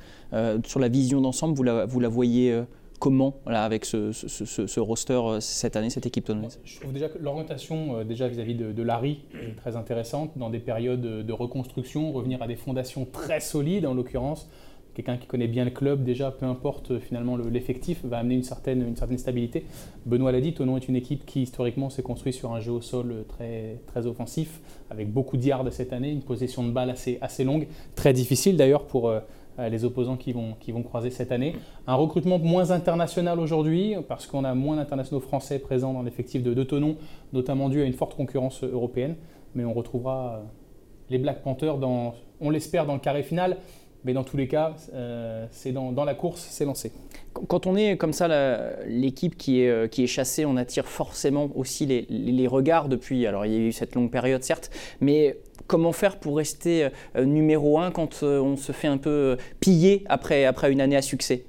sur la vision d'ensemble, vous la, vous la voyez comment voilà, avec ce, roster cette année, cette équipe tononaise Je trouve déjà que l'orientation déjà vis-à-vis de, Larry est très intéressante dans des périodes de reconstruction, revenir à des fondations très solides en l'occurrence. Quelqu'un qui connaît bien le club, déjà, peu importe finalement l'effectif, va amener une certaine, une certaine stabilité. Benoît l'a dit, Tonon est une équipe qui historiquement s'est construite sur un jeu au sol très, très offensif, avec beaucoup de yards cette année, une possession de balle assez, assez longue, très difficile d'ailleurs pour les opposants qui vont, qui vont croiser cette année. Un recrutement moins international aujourd'hui, parce qu'on a moins d'internationaux français présents dans l'effectif de, de Tonon, notamment dû à une forte concurrence européenne. Mais on retrouvera les Black Panthers, dans, on l'espère, dans le carré final. Mais dans tous les cas, euh, c'est dans, la course, c'est lancé. Quand on est comme ça, l'équipe qui est, euh, qui est chassée, on attire forcément aussi les, les, regards depuis. Alors il y a eu cette longue période, certes, mais comment faire pour rester euh, numéro un quand on se fait un peu piller après, après une année à succès?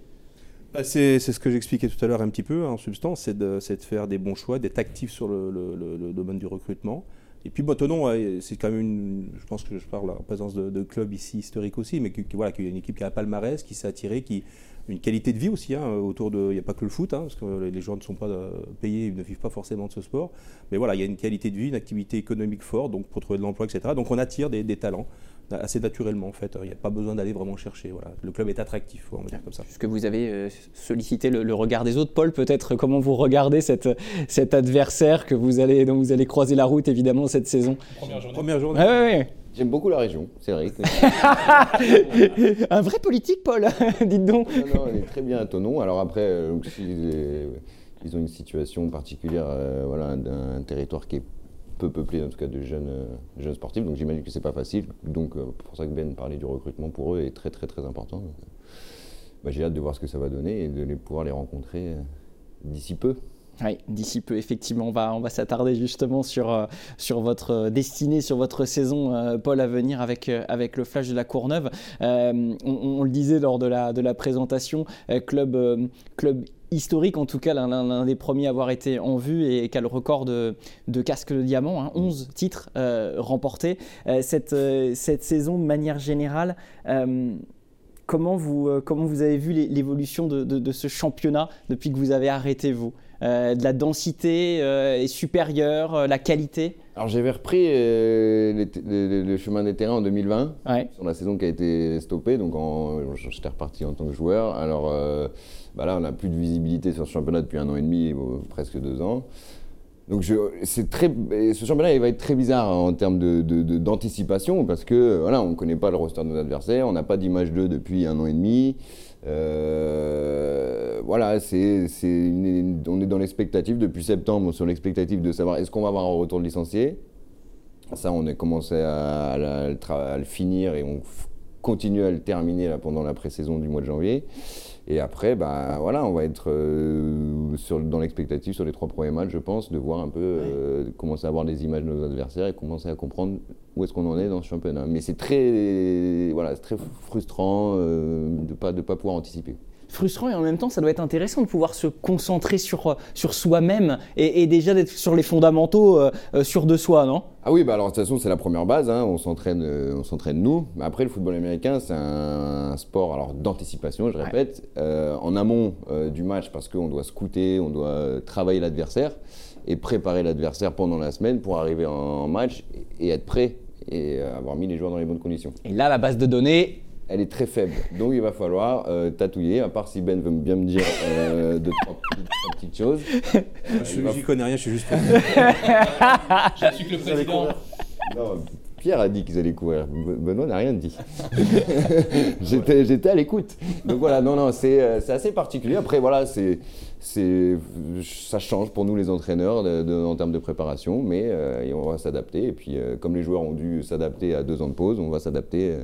Bah, c'est ce que j'expliquais tout à l'heure un petit peu, hein, en substance, c'est de, de, faire des bons choix, d'être actif sur le, le, domaine du recrutement. Et puis Botonon, c'est quand même une. Je pense que je parle en présence de, de club ici historique aussi, mais qui, voilà, qu'il y a une équipe qui a un palmarès, qui s'est attirée, qui une qualité de vie aussi hein, autour de. Il n'y a pas que le foot, hein, parce que les gens ne sont pas euh, payés, ils ne vivent pas forcément de ce sport. Mais voilà, il y a une qualité de vie, une activité économique forte, donc pour trouver de l'emploi, etc. Donc on attire des talents assez naturellement en fait. Il n'y a pas besoin d'aller vraiment chercher. Voilà. Le club est attractif, on va dire comme ça. Puisque vous avez euh, sollicité le, regard des autres, Paul, peut-être comment vous regardez cette, cet adversaire que vous allez, dont vous allez croiser la route évidemment cette saison? Première journée. Première journée. J'aime beaucoup la région, c'est vrai. <laughs> Un vrai politique, Paul, <laughs> dites donc. Non, non, elle est très bien à ton nom. Alors après, euh, ils ont une situation particulière euh, voilà, d'un territoire qui est peu peuplé en tout cas de jeunes, euh, jeunes sportifs, donc j'imagine que c'est pas facile. Donc euh, pour ça que Ben parlait du recrutement pour eux est très très très important. Bah, j'ai hâte de voir ce que ça va donner et de pouvoir les rencontrer euh, d'ici peu. Oui, d'ici peu, effectivement, on va, on va s'attarder justement sur, sur votre destinée, sur votre saison, Paul, à venir avec, avec le Flash de la Courneuve. On, on, le disait lors de la, de la présentation, club, club historique, en tout cas l'un des premiers à avoir été en vue et qui a le record de, casque de diamant, 11 hein, titres euh, remportés. Euh, cette, euh, cette, saison, de manière générale, comment, vous, comment vous avez vu l'évolution de, de, ce championnat depuis que vous avez arrêté, vous? De la densité est supérieure, la qualité alors j'avais repris le chemin des terrains en 2020, sur la saison qui a été stoppée, donc j'étais reparti en tant que joueur. Alors bah là, on n'a plus de visibilité sur ce championnat depuis un an et demi, presque deux ans. Donc c'est très, ce championnat il va être très bizarre en termes d'anticipation de, parce que voilà, on ne connaît pas le roster de nos adversaires, on n'a pas d'image d'eux depuis un an et demi. Euh, voilà, on est dans l'expectative depuis septembre sur l'expectative de savoir est-ce qu'on va avoir un retour de licencié. Ça, on a commencé à, le finir et on continue à le terminer pendant la pré-saison du mois de janvier. Et après, bah, voilà, on va être euh, sur, dans l'expectative sur les trois premiers matchs, je pense, de voir un peu, euh, commencer à avoir des images de nos adversaires et commencer à comprendre où est-ce qu'on en est dans ce championnat. Mais c'est très, voilà, très frustrant euh, de ne pas, de pas pouvoir anticiper frustrant et en même temps ça doit être intéressant de pouvoir se concentrer sur, euh, sur soi-même et, déjà d'être sur les fondamentaux euh, euh, sur de soi, non? Ah oui, bah alors de toute façon c'est la première base, hein. on s'entraîne on s'entraîne nous. Mais après le football américain c'est un, sport alors d'anticipation, je répète, en amont du match parce qu'on doit scouter, on doit travailler l'adversaire et préparer l'adversaire pendant la semaine pour arriver en match et être prêt et avoir mis les joueurs dans les bonnes conditions. Et là, la base de données, elle est très faible. Donc il va falloir euh, tatouiller, à part si Ben veut bien me dire euh, deux, trois, petites choses. je n'y connais rien, je suis juste. je suis que le président. Non, Pierre a dit qu'ils allaient courir. Benoît n'a rien dit. <laughs> <laughs> J'étais à l'écoute. Donc voilà, non, non, c'est euh, assez particulier. Après, voilà, c'est ça change pour nous les entraîneurs en termes de préparation, mais on va s'adapter. Et puis, comme les joueurs ont dû s'adapter à deux ans de pause, on va s'adapter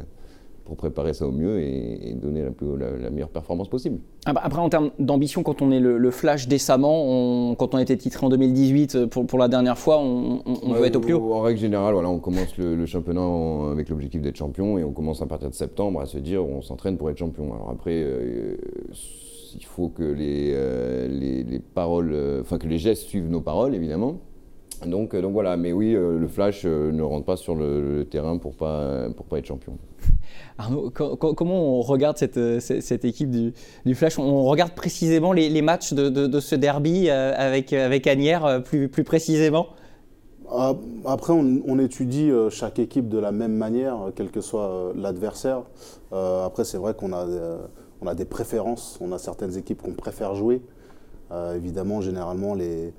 pour préparer ça au mieux et, donner la, la, meilleure performance possible. Ah bah, après, en termes d'ambition, quand on est le, flash décemment, quand on été titré en 2018 euh, pour, pour la dernière fois, on, on veut être au plus haut En règle générale, voilà, on commence le, championnat avec l'objectif d'être champion et on commence à partir de septembre à se dire on s'entraîne pour être champion. Alors après, euh, il faut que les, euh, les, les paroles, enfin que les gestes suivent nos paroles évidemment. Donc, donc voilà, mais oui, le Flash ne rentre pas sur le, terrain pour pas, pour pas être champion. Arnaud, comment on regarde cette, euh, cette équipe du, du, Flash? On regarde précisément les, matchs de, ce derby euh, avec, avec Agnières plus, plus précisément? Ah, après, on, étudie chaque équipe de la même manière, quel que soit l'adversaire. après, c'est vrai qu'on a, a des préférences. On a certaines équipes qu'on préfère jouer. évidemment, généralement, les,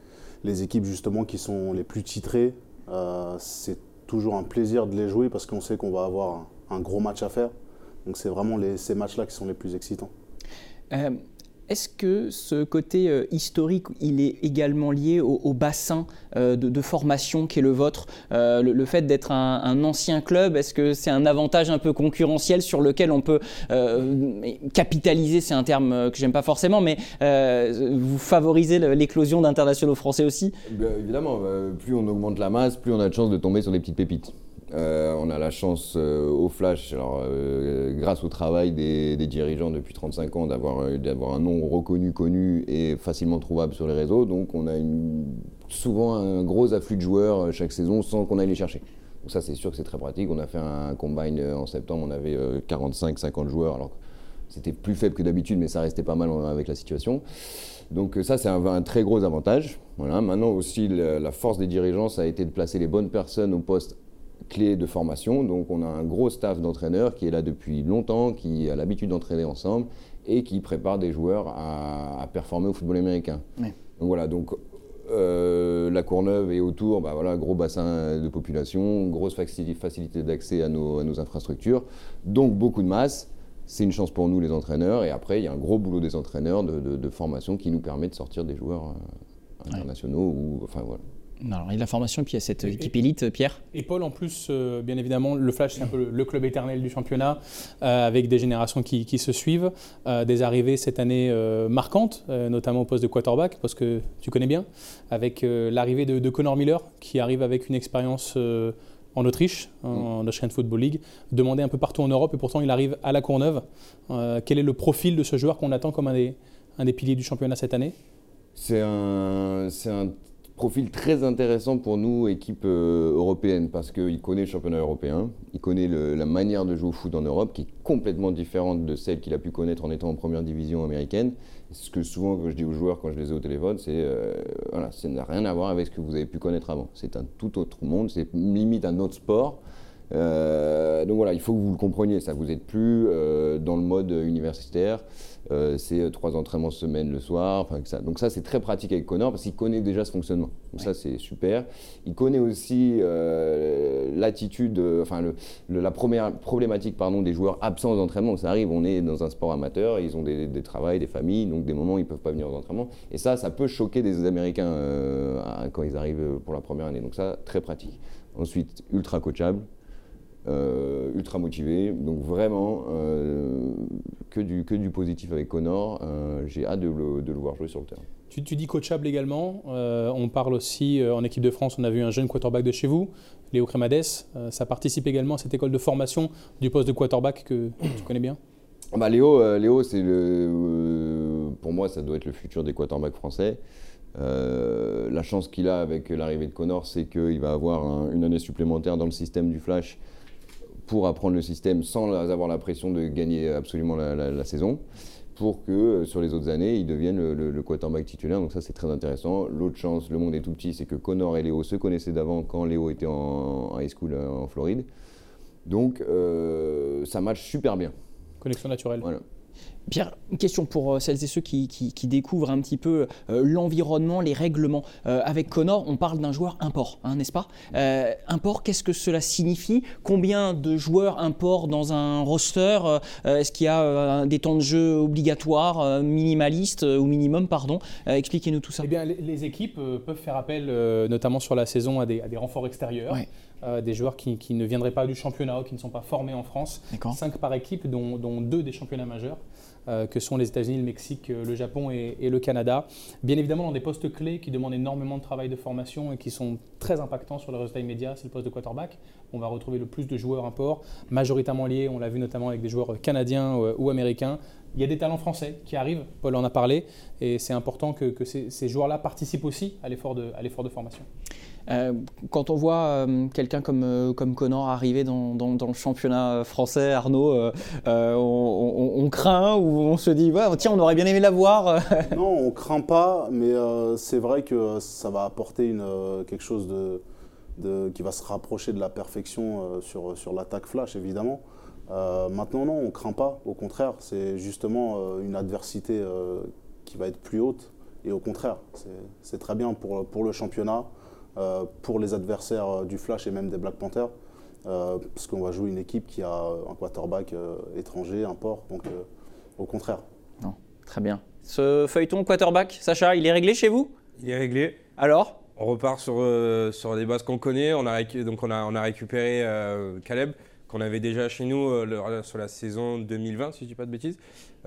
les équipes justement qui sont les plus titrées, c'est toujours un plaisir de les jouer parce qu'on sait qu'on va avoir un, gros match à faire. Donc c'est vraiment ces matchs-là qui sont les plus excitants. Euh, est-ce que ce côté euh, historique, il est également lié au, bassin euh, de, formation qui est le vôtre? Le, fait d'être un, ancien club, est-ce que c'est un avantage un peu concurrentiel sur lequel on peut capitaliser? C'est un terme que j'aime pas forcément, mais vous favorisez l'éclosion d'internationaux français aussi? Évidemment, plus on augmente la masse, plus on a de chances de tomber sur des petites pépites. Euh, on a la chance euh, au Flash, alors, euh, grâce au travail des, dirigeants depuis 35 ans, d'avoir un nom reconnu, connu et facilement trouvable sur les réseaux. Donc on a souvent un gros afflux de joueurs chaque saison sans qu'on aille les chercher. Donc ça c'est sûr que c'est très pratique. On a fait un combine en septembre, on avait 45-50 joueurs. Alors c'était plus faible que d'habitude, mais ça restait pas mal avec la situation. Donc ça, c'est un, très gros avantage. Voilà. Maintenant aussi, la, la, force des dirigeants, ça a été de placer les bonnes personnes au poste clé de formation. Donc on a un gros staff d'entraîneurs qui est là depuis longtemps, qui a l'habitude d'entraîner ensemble et qui prépare des joueurs à, performer au football américain. Donc voilà, donc euh, la Courneuve et autour, bah voilà, gros bassin de population, grosse facilité d'accès à nos, à nos, infrastructures, donc beaucoup de masse. C'est une chance pour nous les entraîneurs et après il y a un gros boulot des entraîneurs de, formation qui nous permet de sortir des joueurs euh, internationaux ou enfin voilà. Alors, il y a la formation, puis il y a cette équipe élite, Pierre. Et Paul, en plus, euh, bien évidemment, le Flash, c'est un peu le, club éternel du championnat, euh, avec des générations qui, se suivent, euh, des arrivées cette année marquantes, notamment au poste de quarterback, parce que tu connais bien, avec l'arrivée de, Connor Miller, qui arrive avec une expérience en Autriche, en, Austrian Football League, demandé un peu partout en Europe, et pourtant il arrive à la Courneuve. quel est le profil de ce joueur qu'on attend comme un des, un des piliers du championnat cette année? C'est un, un profil très intéressant pour nous, équipe euh, européenne, parce qu'il connaît le championnat européen, il connaît la manière de jouer au foot en Europe, qui est complètement différente de celle qu'il a pu connaître en étant en première division américaine. Ce que souvent, quand je dis aux joueurs, quand je les ai au téléphone, c'est euh, voilà, ça n'a rien à voir avec ce que vous avez pu connaître avant. C'est un tout autre monde, c'est limite un autre sport. Euh, donc voilà, il faut que vous le compreniez, ça vous n'êtes plus dans le mode universitaire. Euh, c'est euh, trois entraînements semaine le soir. Enfin, ça. Donc ça, c'est très pratique avec Connor parce qu'il connaît déjà ce fonctionnement. Donc ça, c'est super. Il connaît aussi euh, l'attitude, enfin le, la première problématique pardon, des joueurs absents aux entraînements. Ça arrive, on est dans un sport amateur, ils ont des, des travails, des familles, donc des moments où ils ne peuvent pas venir aux entraînements. Et ça, ça peut choquer des Américains quand ils arrivent pour la première année. Donc ça, très pratique. Ensuite, ultra coachable. Euh, ultra motivé. Donc vraiment, euh, que, du, que du positif avec Connor. Euh, j'ai hâte de le, voir jouer sur le terrain. Tu, dis coachable également. on parle aussi en équipe de France, on a vu un jeune quarterback de chez vous, Léo Crémades. ça participe également à cette école de formation du poste de quarterback que tu connais bien bah Léo, Léo c'est le, pour moi, ça doit être le futur des quarterbacks français. la chance qu'il a avec l'arrivée de Connor, c'est qu'il va avoir une année supplémentaire dans le système du Flash pour apprendre le système sans avoir la pression de gagner absolument la, saison, pour que euh, sur les autres années, il devienne le, quarterback titulaire. Donc ça, c'est très intéressant. L'autre chance, le monde est tout petit, c'est que Connor et Léo se connaissaient d'avant quand Léo était en, high school euh, en Floride. Donc euh, ça match super bien. Connexion naturelle. Voilà. Pierre, une question pour euh, celles et ceux qui, découvrent un petit peu euh, l'environnement, les règlements. Euh, avec Connor, on parle d'un joueur import, hein, n'est-ce pas? Import, qu'est-ce que cela signifie? Combien de joueurs import dans un roster? Est-ce qu'il y a des temps de jeu obligatoires, minimalistes ou minimum, pardon? Expliquez-nous tout ça. Eh bien, les, équipes peuvent faire appel, notamment sur la saison, à des, renforts extérieurs. des joueurs qui, ne viendraient pas du championnat ou qui ne sont pas formés en France. Cinq par équipe, dont, dont deux des championnats majeurs. Euh, que sont les États-Unis, le Mexique, euh, le Japon et, le Canada. Bien évidemment, dans des postes clés qui demandent énormément de travail de formation et qui sont très impactants sur le résultat immédiat, c'est le poste de quarterback. On va retrouver le plus de joueurs import, majoritairement liés, on l'a vu notamment avec des joueurs canadiens euh, ou américains. Il y a des talents français qui arrivent, Paul en a parlé, et c'est important que, ces, joueurs-là participent aussi à l'effort de formation. Euh, quand on voit euh, quelqu'un comme, euh, comme Connor arriver dans, le championnat français, Arnaud, on, craint ou on se dit tiens, on aurait bien aimé l'avoir <laughs> Non, on craint pas, mais c'est vrai que ça va apporter une, quelque chose de, qui va se rapprocher de la perfection sur, sur l'attaque flash, évidemment. maintenant, non, on craint pas. Au contraire, c'est justement une adversité qui va être plus haute. Et au contraire, c'est très bien pour, pour le championnat, pour les adversaires du Flash et même des Black Panthers. Euh, parce qu'on va jouer une équipe qui a un quarterback euh, étranger, un port, donc euh, au contraire. Non, très bien. Ce feuilleton quarterback, Sacha, il est réglé chez vous? Il est réglé. Alors? On repart sur, sur les bases qu'on connaît. On a, donc on a, on a récupéré Caleb, qu'on avait déjà chez nous sur la saison 2020, si je ne dis pas de bêtises.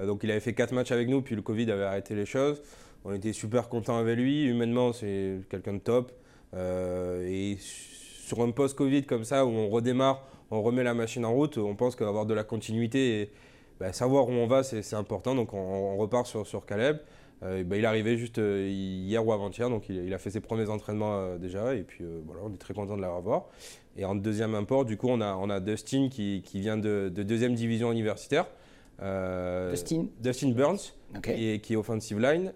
donc il avait fait 4 matchs avec nous, puis le Covid avait arrêté les choses. On était super contents avec lui. Humainement, c'est quelqu'un de top. Et sur un post-Covid comme ça, où on redémarre, on remet la machine en route, on pense qu'avoir de la continuité et bah, savoir où on va, c'est important. Donc on, repart sur, sur Caleb. Euh, bah, il est arrivé juste euh, hier ou avant-hier, donc il, a fait ses premiers entraînements euh, déjà, et puis voilà, on est très content de l'avoir. Et en deuxième import, du coup, on a, on a Dustin qui, qui vient de, deuxième division universitaire. Dustin Dustin Burns, qui, est, offensive line.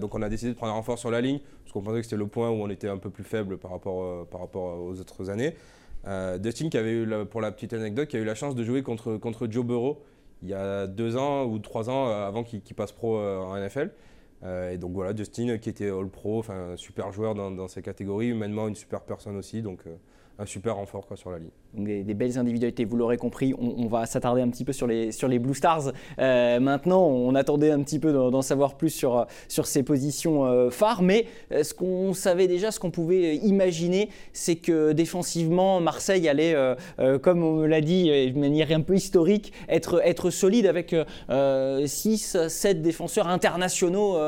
donc on a décidé de prendre un renfort sur la ligne parce qu'on pensait que c'était le point où on était un peu plus faible par rapport, euh, par rapport aux autres années. Euh, Dustin, qui avait eu, pour la petite anecdote, qui a eu la chance de jouer contre, contre Joe Burrow il y a deux ans ou trois ans euh, avant qu'il passe pro en NFL. et donc voilà, Dustin qui était All-Pro, super joueur dans, dans, ses catégories, humainement une super personne aussi. Donc un super renfort sur la ligne. Des, belles individualités, vous l'aurez compris. On, va s'attarder un petit peu sur les, sur les Blue Stars. Euh, maintenant, on attendait un petit peu d'en savoir plus sur, sur ces positions euh, phares, mais euh, ce qu'on savait déjà, ce qu'on pouvait imaginer, c'est que défensivement, Marseille allait, comme on l'a dit de manière un peu historique, être, être solide avec 6, 7 défenseurs internationaux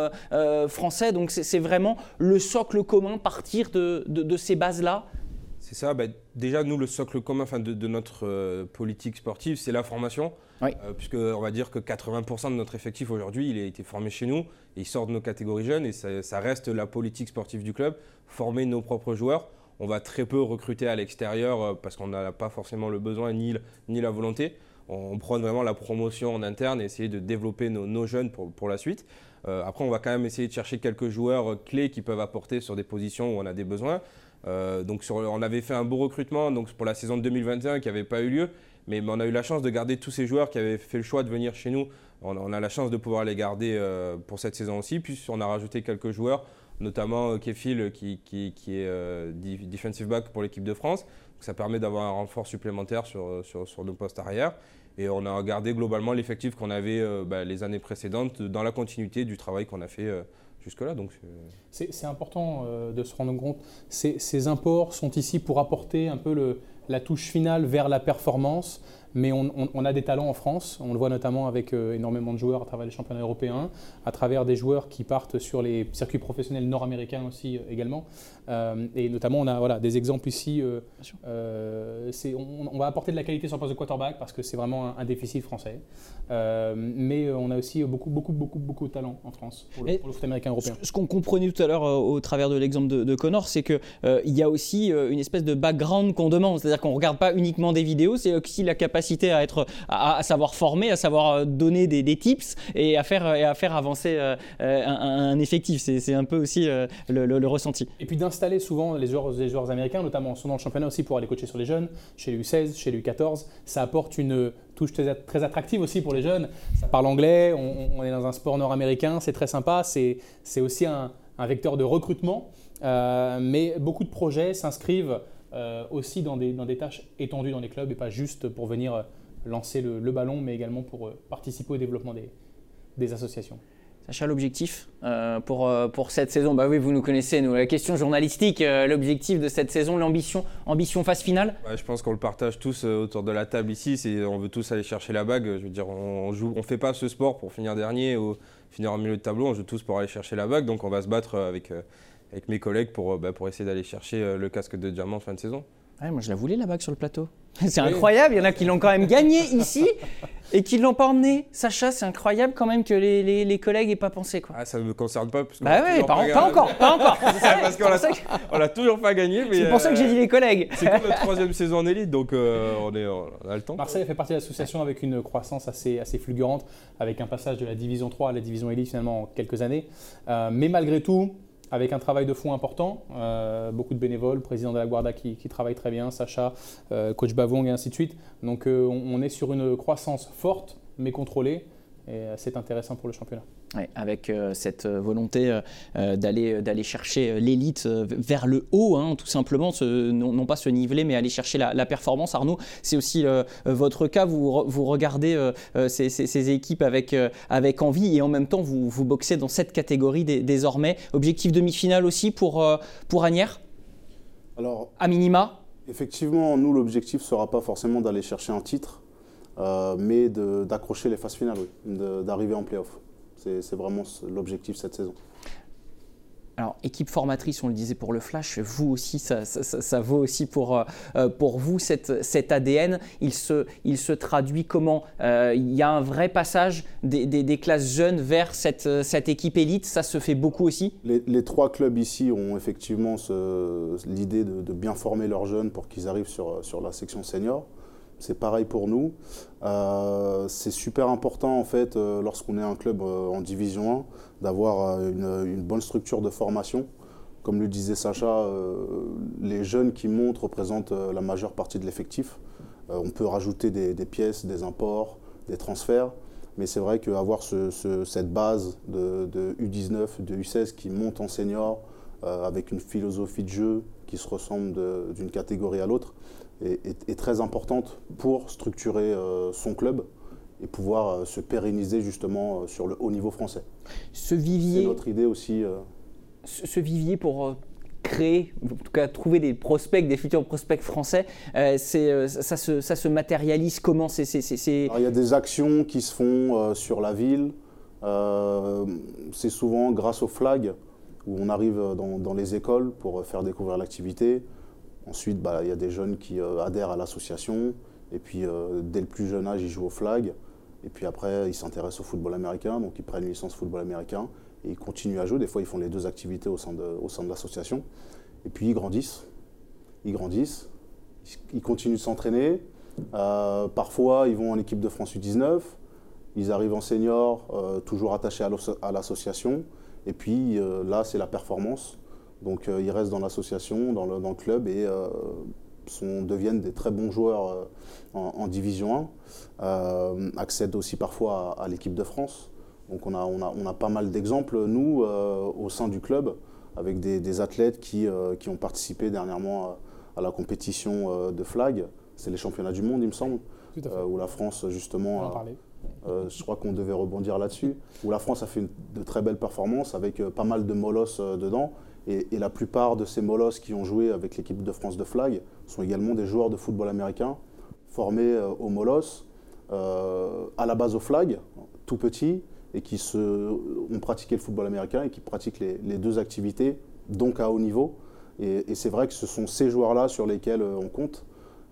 français. Donc c'est vraiment le socle commun, partir de, de ces bases-là c'est ça. Bah, déjà, nous, le socle commun de, notre euh, politique sportive, c'est la formation. Oui. Euh, puisque on va dire que 80% de notre effectif aujourd'hui, il a été formé chez nous. Et il sort de nos catégories jeunes. Et ça, reste la politique sportive du club. Former nos propres joueurs. On va très peu recruter à l'extérieur euh, parce qu'on n'a pas forcément le besoin ni, ni la volonté. On, prend vraiment la promotion en interne et essayer de développer nos, jeunes pour, pour, la suite. après, on va quand même essayer de chercher quelques joueurs clés qui peuvent apporter sur des positions où on a des besoins. Euh, donc on avait fait un beau recrutement donc pour la saison 2021 qui n'avait pas eu lieu, mais on a eu la chance de garder tous ces joueurs qui avaient fait le choix de venir chez nous. On, a la chance de pouvoir les garder euh, pour cette saison aussi. Puis on a rajouté quelques joueurs, notamment euh, Kefil qui, est defensive back pour l'équipe de France. ça permet d'avoir un renfort supplémentaire sur, sur, sur, nos postes arrière. Et on a gardé globalement l'effectif qu'on avait bah, les années précédentes dans la continuité du travail qu'on a fait jusque-là. Donc c'est important euh, de se rendre compte. Ces, imports sont ici pour apporter un peu la touche finale vers la performance mais on, a des talents en France. On le voit notamment avec euh, énormément de joueurs à travers les championnats européens, à travers des joueurs qui partent sur les circuits professionnels nord-américains aussi euh, également. Euh, et notamment, on a voilà, des exemples ici. On, on, va apporter de la qualité sur le poste de quarterback parce que c'est vraiment un, déficit français. mais on a aussi beaucoup, beaucoup, beaucoup, beaucoup de talents en France pour le, foot américain européen. Ce, qu'on comprenait tout à l'heure au travers de l'exemple de, Connor, c'est qu'il il y a aussi une espèce de background qu'on demande. C'est-à-dire qu'on ne regarde pas uniquement des vidéos, c'est aussi la capacité à être, à, savoir former, à savoir euh, donner des, tips et à faire, et à faire avancer euh, euh, un, effectif. C'est un peu aussi le, ressenti. Et puis d'installer souvent les joueurs, les joueurs américains, notamment sont dans le championnat aussi pour aller coacher sur les jeunes, chez les U16, chez les U14. Ça apporte une touche très, attractive aussi pour les jeunes. Ça parle anglais, on, est dans un sport nord-américain, c'est très sympa. C'est aussi un, vecteur de recrutement. mais beaucoup de projets s'inscrivent euh, aussi dans des, dans des, tâches étendues dans les clubs et pas juste pour venir euh, lancer le, ballon, mais également pour euh, participer au développement des, des associations. Sacha, l'objectif pour, pour cette saison? Bah oui, vous nous connaissez, nous. La question journalistique, l'objectif de cette saison, l'ambition, ambition phase finale? Je pense qu'on le partage tous autour de la table ici. On veut tous aller chercher la bague. Je veux dire, on ne on fait pas ce sport pour finir dernier ou finir en milieu de tableau. On joue tous pour aller chercher la bague. Donc on va se battre avec avec mes collègues pour, euh, bah, pour essayer d'aller chercher euh, le casque de diamant en fin de saison. moi, je la voulais la bague sur le plateau. <laughs> C'est incroyable, il y en a qui l'ont quand même gagné ici et qui ne l'ont pas emmené. Sacha, c'est incroyable quand même que les, les, les collègues n'aient pas pensé. Quoi. Ah, ça ne me concerne pas. Parce bah oui, pas, pas, encore, pas encore. <laughs> parce qu'on <laughs> l'a toujours pas gagné. C'est pour ça que j'ai dit les collègues. C'est comme notre troisième saison en élite, donc on, est, on a le temps. Marseille fait partie de l'association avec une croissance assez, assez fulgurante, avec un passage de la division 3 à la division élite finalement en quelques années. Euh, mais malgré tout, avec un travail de fond important, beaucoup de bénévoles, président de la Guarda qui, travaille très bien, Sacha, coach Bavong et ainsi de suite. Donc on, est sur une croissance forte mais contrôlée et c'est intéressant pour le championnat avec euh, cette euh, volonté euh, d'aller d'aller chercher l'élite vers le haut, hein, tout simplement, non, pas se niveler, mais aller chercher la, performance. Arnaud, c'est aussi votre cas. Vous, vous regardez ces, équipes avec, avec envie et en même temps, vous, vous boxez dans cette catégorie désormais. Objectif demi-finale aussi pour, pour Agnières? Alors, À minima? Effectivement, nous, l'objectif ne sera pas forcément d'aller chercher un titre, mais d'accrocher les phases finales, d'arriver en play-off. C'est vraiment l'objectif cette saison. Alors, équipe formatrice, on le disait pour le Flash, vous aussi, ça, vaut aussi pour, euh, euh, pour vous, cette, cet ADN. Il se, il se traduit comment euh, Il y a un vrai passage des, des, classes jeunes vers cette, cette, équipe élite, ça se fait beaucoup aussi les, les trois clubs ici ont effectivement l'idée de, de, bien former leurs jeunes pour qu'ils arrivent sur, sur la section senior. C'est pareil pour nous. Euh, c'est super important en fait euh, lorsqu'on est un club euh, en division 1 d'avoir une, bonne structure de formation. Comme le disait Sacha, les jeunes qui montent représentent la majeure partie de l'effectif. on peut rajouter des, pièces, des imports, des transferts, mais c'est vrai qu'avoir cette base de, U19, de U16 qui monte en senior avec une philosophie de jeu qui se ressemble d'une catégorie à l'autre, est, très importante pour structurer euh, son club et pouvoir euh, se pérenniser justement euh, sur le haut niveau français. Ce vivier. C'est notre idée aussi. Ce, vivier pour créer, en tout cas trouver des prospects, des futurs prospects français, c'est, ça, se, ça, se, matérialise comment? C'est, Il y a des actions qui se font sur la ville. c'est souvent grâce au flag où on arrive dans, dans les écoles pour faire découvrir l'activité. Ensuite, bah, il y a des jeunes qui euh, adhèrent à l'association. Et puis, euh, dès le plus jeune âge, ils jouent au flag. Et puis après, ils s'intéressent au football américain. Donc, ils prennent une licence football américain. Et ils continuent à jouer. Des fois, ils font les deux activités au sein de, de l'association. Et puis, ils grandissent. Ils grandissent. Ils continuent de s'entraîner. Euh, parfois, ils vont en équipe de France U19. Ils arrivent en senior, toujours attachés à l'association. Et puis, là, c'est la performance. Donc euh, ils restent dans l'association, dans le, club et euh, deviennent des très bons joueurs euh, en, Division 1, accèdent aussi parfois à, l'équipe de France. Donc on a, on a, pas mal d'exemples, nous, au sein du club, avec des, athlètes qui, qui, ont participé dernièrement à, la compétition de flag. C'est les championnats du monde, il me semble, où la France, justement, je crois qu'on devait rebondir là-dessus, où la France a fait de très belles performances avec pas mal de molosses dedans. Et, la plupart de ces molosses qui ont joué avec l'équipe de France de flag sont également des joueurs de football américain formés euh, au molosses, euh, à la base au flag, tout petits, et qui ont pratiqué le football américain et qui pratiquent les, deux activités, donc à haut niveau. et c'est vrai que ce sont ces joueurs-là sur lesquels euh, on compte.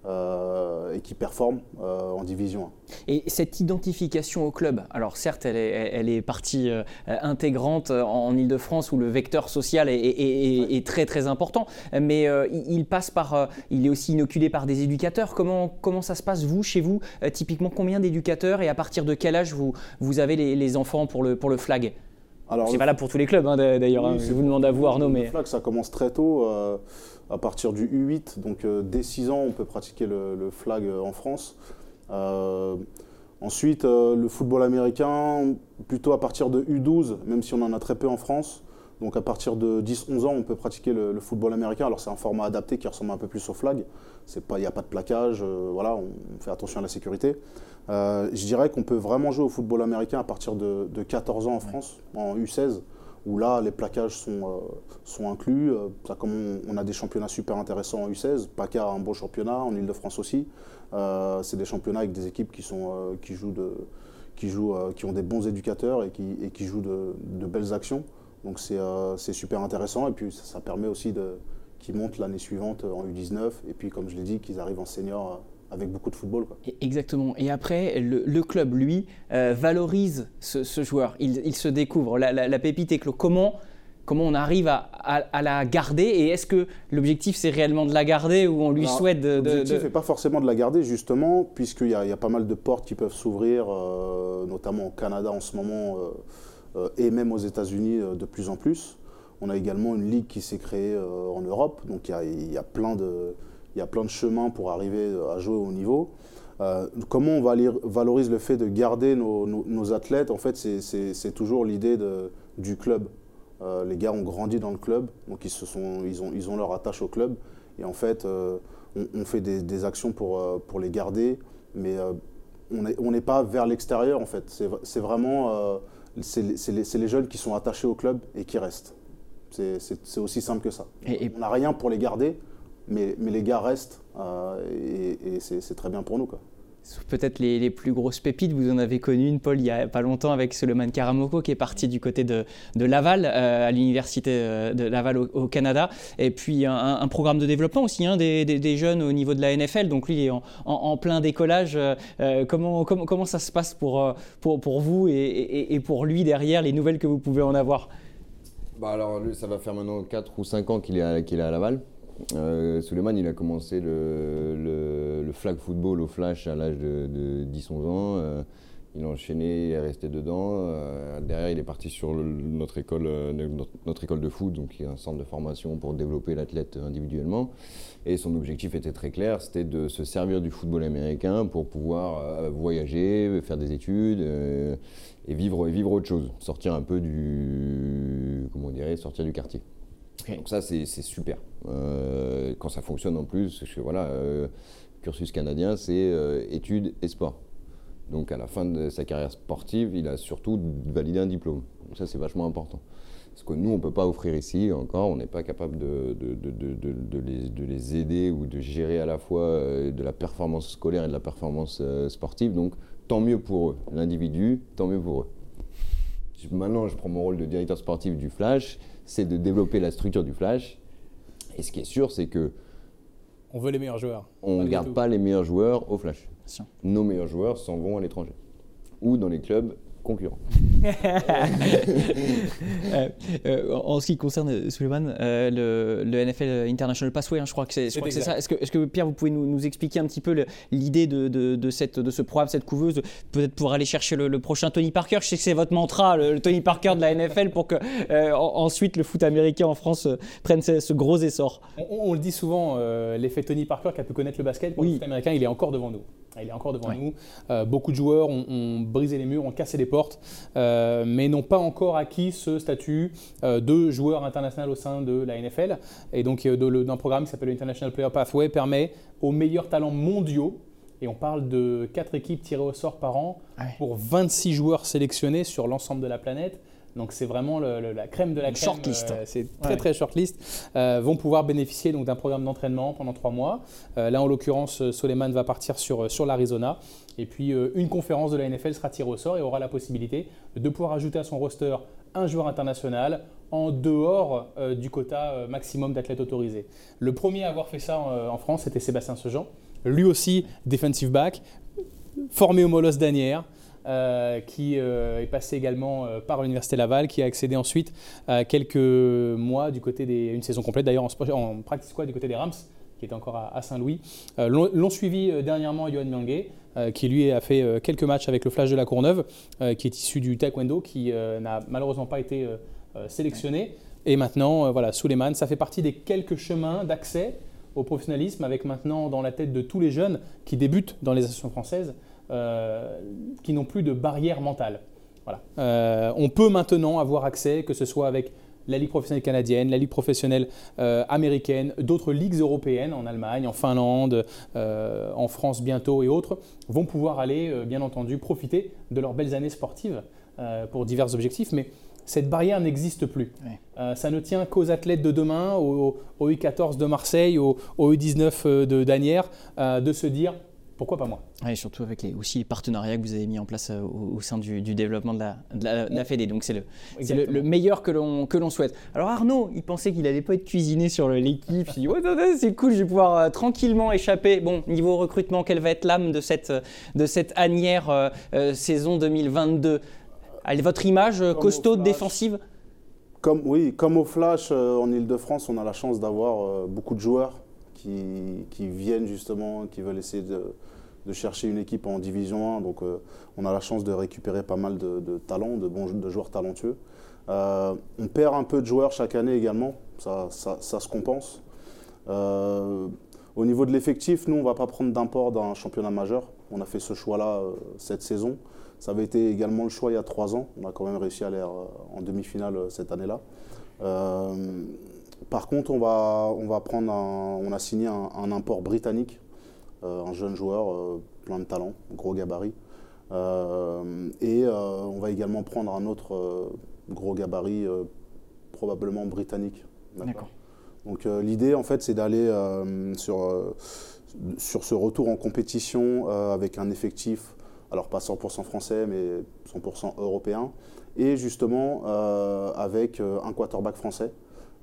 Euh, et qui performent euh, en Division 1. Et cette identification au club, alors certes, elle est, elle est partie euh, intégrante en Ile-de-France où le vecteur social est, très très important, mais il passe par, il est aussi inoculé par des éducateurs. Comment, comment ça se passe vous, chez vous Typiquement, combien d'éducateurs et à partir de quel âge vous, vous avez les, enfants pour le, pour le flag? Alors, c'est pas là pour tous les clubs hein, d'ailleurs. Hein. je vous demande à vous Arnaud, mais le flag ça commence très tôt à partir du U8. Donc euh, dès 6 ans, on peut pratiquer le, flag euh, en France. Euh, ensuite, le football américain, plutôt à partir de U12, même si on en a très peu en France. Donc à partir de 10-11 ans, on peut pratiquer le, football américain. Alors c'est un format adapté qui ressemble un peu plus au flag. Il n'y a pas de plaquage, voilà, on, fait attention à la sécurité. je dirais qu'on peut vraiment jouer au football américain à partir de, 14 ans en France, en U16 où là, les plaquages sont, euh, sont inclus. Euh, ça, comme on, a des championnats super intéressants en U16, PACA a un bon championnat, en Ile-de-France aussi. Euh, c'est des championnats avec des équipes qui, sont, qui, jouent de, qui, jouent, qui ont des bons éducateurs et qui, et qui jouent de, de, belles actions. Donc c'est super intéressant et puis ça, permet aussi qu'ils montent l'année suivante en U19 et puis comme je l'ai dit qu'ils arrivent en senior avec beaucoup de football. Exactement. Et après, le, club, lui, euh, valorise ce, joueur. Il, se découvre. La, pépite est clos. Comment, comment on arrive à, la garder Et est-ce que l'objectif, c'est réellement de la garder ou on lui souhaite de... L'objectif n'est pas forcément de la garder, justement, puisqu'il y, a pas mal de portes qui peuvent s'ouvrir, euh, notamment au Canada en ce moment, euh, et même aux États-Unis de plus en plus. On a également une ligue qui s'est créée en Europe, donc il y a, plein de, il y a plein de chemins pour arriver à jouer au niveau. comment on valorise le fait de garder nos, athlètes? En fait, c'est toujours l'idée du club. les gars ont grandi dans le club, donc ils, se sont, ils, ont, ils ont leur attache au club. Et en fait, on, fait des, actions pour, pour les garder, mais on n'est pas vers l'extérieur en fait. C'est vraiment euh, c'est les, jeunes qui sont attachés au club et qui restent. C'est aussi simple que ça. On n'a rien pour les garder, mais, les gars restent euh, et, et c'est très bien pour nous. Quoi peut-être les, plus grosses pépites. Vous en avez connu une, Paul, il n'y a pas longtemps avec Suleiman Karamoko qui est parti du côté de, Laval, euh, à l'université euh, de Laval au, Canada. Et puis un, programme de développement aussi hein, des, jeunes au niveau de la NFL. Donc lui, il est en, plein décollage. Euh, comment, comment, comment, ça se passe pour, pour, pour vous et, pour lui derrière, les nouvelles que vous pouvez en avoir? Bah alors, ça va faire maintenant 4 ou 5 ans qu'il est, qu'il est à Laval. Euh, Suleiman, il a commencé le, flag football au flash à l'âge de, 10-11 ans. Euh, il a enchaîné, il est resté dedans. Euh, derrière, il est parti sur notre, école, notre, école de foot, donc il y a un centre de formation pour développer l'athlète individuellement. Et son objectif était très clair, c'était de se servir du football américain pour pouvoir voyager, faire des études et vivre, vivre autre chose, sortir un peu du, comment on sortir du quartier. Donc ça, c'est super. Euh, quand ça fonctionne en plus, parce que voilà, euh, cursus canadien, c'est euh, études et sport. Donc à la fin de sa carrière sportive, il a surtout validé un diplôme. Donc ça, c'est vachement important. Ce que nous, on ne peut pas offrir ici encore, on n'est pas capable de, de, de, les, de, les, aider ou de gérer à la fois de la performance scolaire et de la performance sportive. Donc tant mieux pour eux. L'individu, tant mieux pour eux. Maintenant, je prends mon rôle de directeur sportif du Flash c'est de développer la structure du flash. Et ce qui est sûr, c'est que. On veut les meilleurs joueurs. On ne garde pas les meilleurs joueurs au flash. Nos meilleurs joueurs s'en vont à l'étranger. Ou dans les clubs concurrents. <laughs> Euh, euh, en ce qui concerne euh, Suleiman, le, NFL International Passway, hein, je crois que c'est ça. Est-ce que, est que, Pierre, vous pouvez nous, expliquer un petit peu l'idée de, de, cette, de ce programme, cette couveuse, peut-être pour aller chercher le, prochain Tony Parker? Je sais que c'est votre mantra, le, Tony Parker de la NFL, pour que ensuite le foot américain en France prenne ce, gros essor. On, le dit souvent, l'effet Tony Parker qui a pu connaître le basket, pour le foot américain, il est encore devant nous. Il est encore devant nous. beaucoup de joueurs ont, brisé les murs, ont cassé les portes. Euh, mais n'ont pas encore acquis ce statut euh, de joueur international au sein de la NFL. Et donc, euh, d'un programme qui s'appelle l'International Player Pathway permet aux meilleurs talents mondiaux et on parle de 4 équipes tirées au sort par an pour 26 joueurs sélectionnés sur l'ensemble de la planète. Donc c'est vraiment la crème de la crème. Shortlist. Euh, c'est très très shortlist. Euh, vont pouvoir bénéficier donc d'un programme d'entraînement pendant trois mois. Euh, là en l'occurrence, Soleiman va partir sur, sur l'Arizona. Et puis une conférence de la NFL sera tirée au sort et aura la possibilité de pouvoir ajouter à son roster un joueur international en dehors du quota maximum d'athlètes autorisés. Le premier à avoir fait ça en, France, c'était Sébastien Sejean. Lui aussi, defensive back, formé au Molos d'Anières. Euh, qui euh, est passé également euh, par l'Université Laval, qui a accédé ensuite quelques mois du côté des. une saison complète d'ailleurs en, en practice quoi du côté des Rams, qui était encore à, Saint-Louis. L'ont suivi dernièrement Johan Miangue, qui lui a fait quelques matchs avec le Flash de la Courneuve, qui est issu du taekwondo, qui n'a malheureusement pas été sélectionné. Et maintenant, voilà, Suleiman, ça fait partie des quelques chemins d'accès au professionnalisme, avec maintenant dans la tête de tous les jeunes qui débutent dans les associations françaises, qui n'ont plus de barrière mentale. Voilà. Euh, on peut maintenant avoir accès, que ce soit avec la Ligue professionnelle canadienne, la Ligue professionnelle euh, américaine, d'autres ligues européennes en Allemagne, en Finlande, en France bientôt et autres, vont pouvoir aller, bien entendu, profiter de leurs belles années sportives pour divers objectifs. Mais cette barrière n'existe plus. ça ne tient qu'aux athlètes de demain, au, U14 de Marseille, au, au U19 de Danière, de se dire pourquoi pas moi surtout avec les, aussi les partenariats que vous avez mis en place euh, au, sein du, développement de la, de la, Fédé. Donc c'est le, le, meilleur que l'on souhaite. Alors Arnaud, il pensait qu'il n'allait pas être cuisiné sur l'équipe. Il dit ouais, c'est cool, je vais pouvoir euh, tranquillement échapper. Bon, niveau recrutement, quelle va être l'âme de cette, de cette anière euh, saison 2022 Allez, Votre image costaud, défensive? Comme, Oui, comme au Flash, en Ile-de-France, on a la chance d'avoir beaucoup de joueurs qui, qui, viennent justement, qui veulent essayer de de chercher une équipe en Division 1. Donc on a la chance de récupérer pas mal de, talents, de bons de joueurs talentueux. on perd un peu de joueurs chaque année également, ça, ça se compense. au niveau de l'effectif, nous, on ne va pas prendre d'import d'un championnat majeur. On a fait ce choix-là cette saison. Ça avait été également le choix il y a trois ans. On a quand même réussi à aller euh, en demi-finale euh, cette année-là. Euh, par contre, on, va, on, va prendre on a signé un, import britannique, un jeune joueur, plein de talent, gros gabarit. et on va également prendre un autre gros gabarit, probablement britannique. D'accord. Donc l'idée, en fait, c'est d'aller sur, sur ce retour en compétition avec un effectif alors pas 100% français, mais 100% européen, et justement euh, avec euh, un quarterback français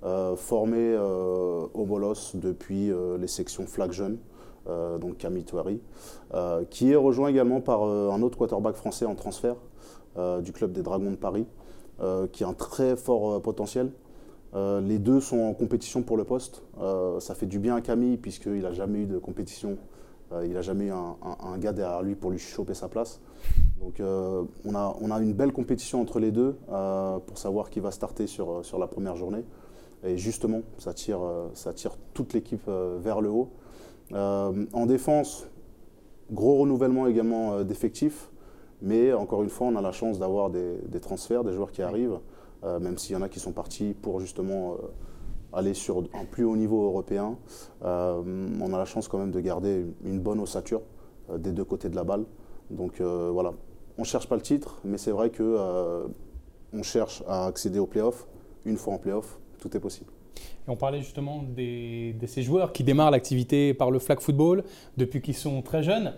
euh, formé au Bolos depuis les sections flag jeune, donc Camille Touari, qui est rejoint également par un autre quarterback français en transfert du club des Dragons de Paris, qui a un très fort potentiel. les deux sont en compétition pour le poste. ça fait du bien à Camille puisqu'il n'a jamais eu de compétition euh, il n'a jamais eu un, gars derrière lui pour lui choper sa place. Donc euh, on, a, on, a, une belle compétition entre les deux euh, pour savoir qui va starter sur, sur la première journée. Et justement, ça tire, ça tire toute l'équipe vers le haut. En défense, gros renouvellement également d'effectifs. Mais encore une fois, on a la chance d'avoir des, des, transferts, des joueurs qui arrivent, même s'il y en a qui sont partis pour justement aller sur un plus haut niveau européen. Euh, on a la chance quand même de garder une bonne ossature euh, des deux côtés de la balle. Donc euh, voilà, on ne cherche pas le titre, mais c'est vrai que on cherche à accéder aux playoffs. Une fois en playoff, tout est possible. On parlait justement des, de ces joueurs qui démarrent l'activité par le flag football depuis qu'ils sont très jeunes.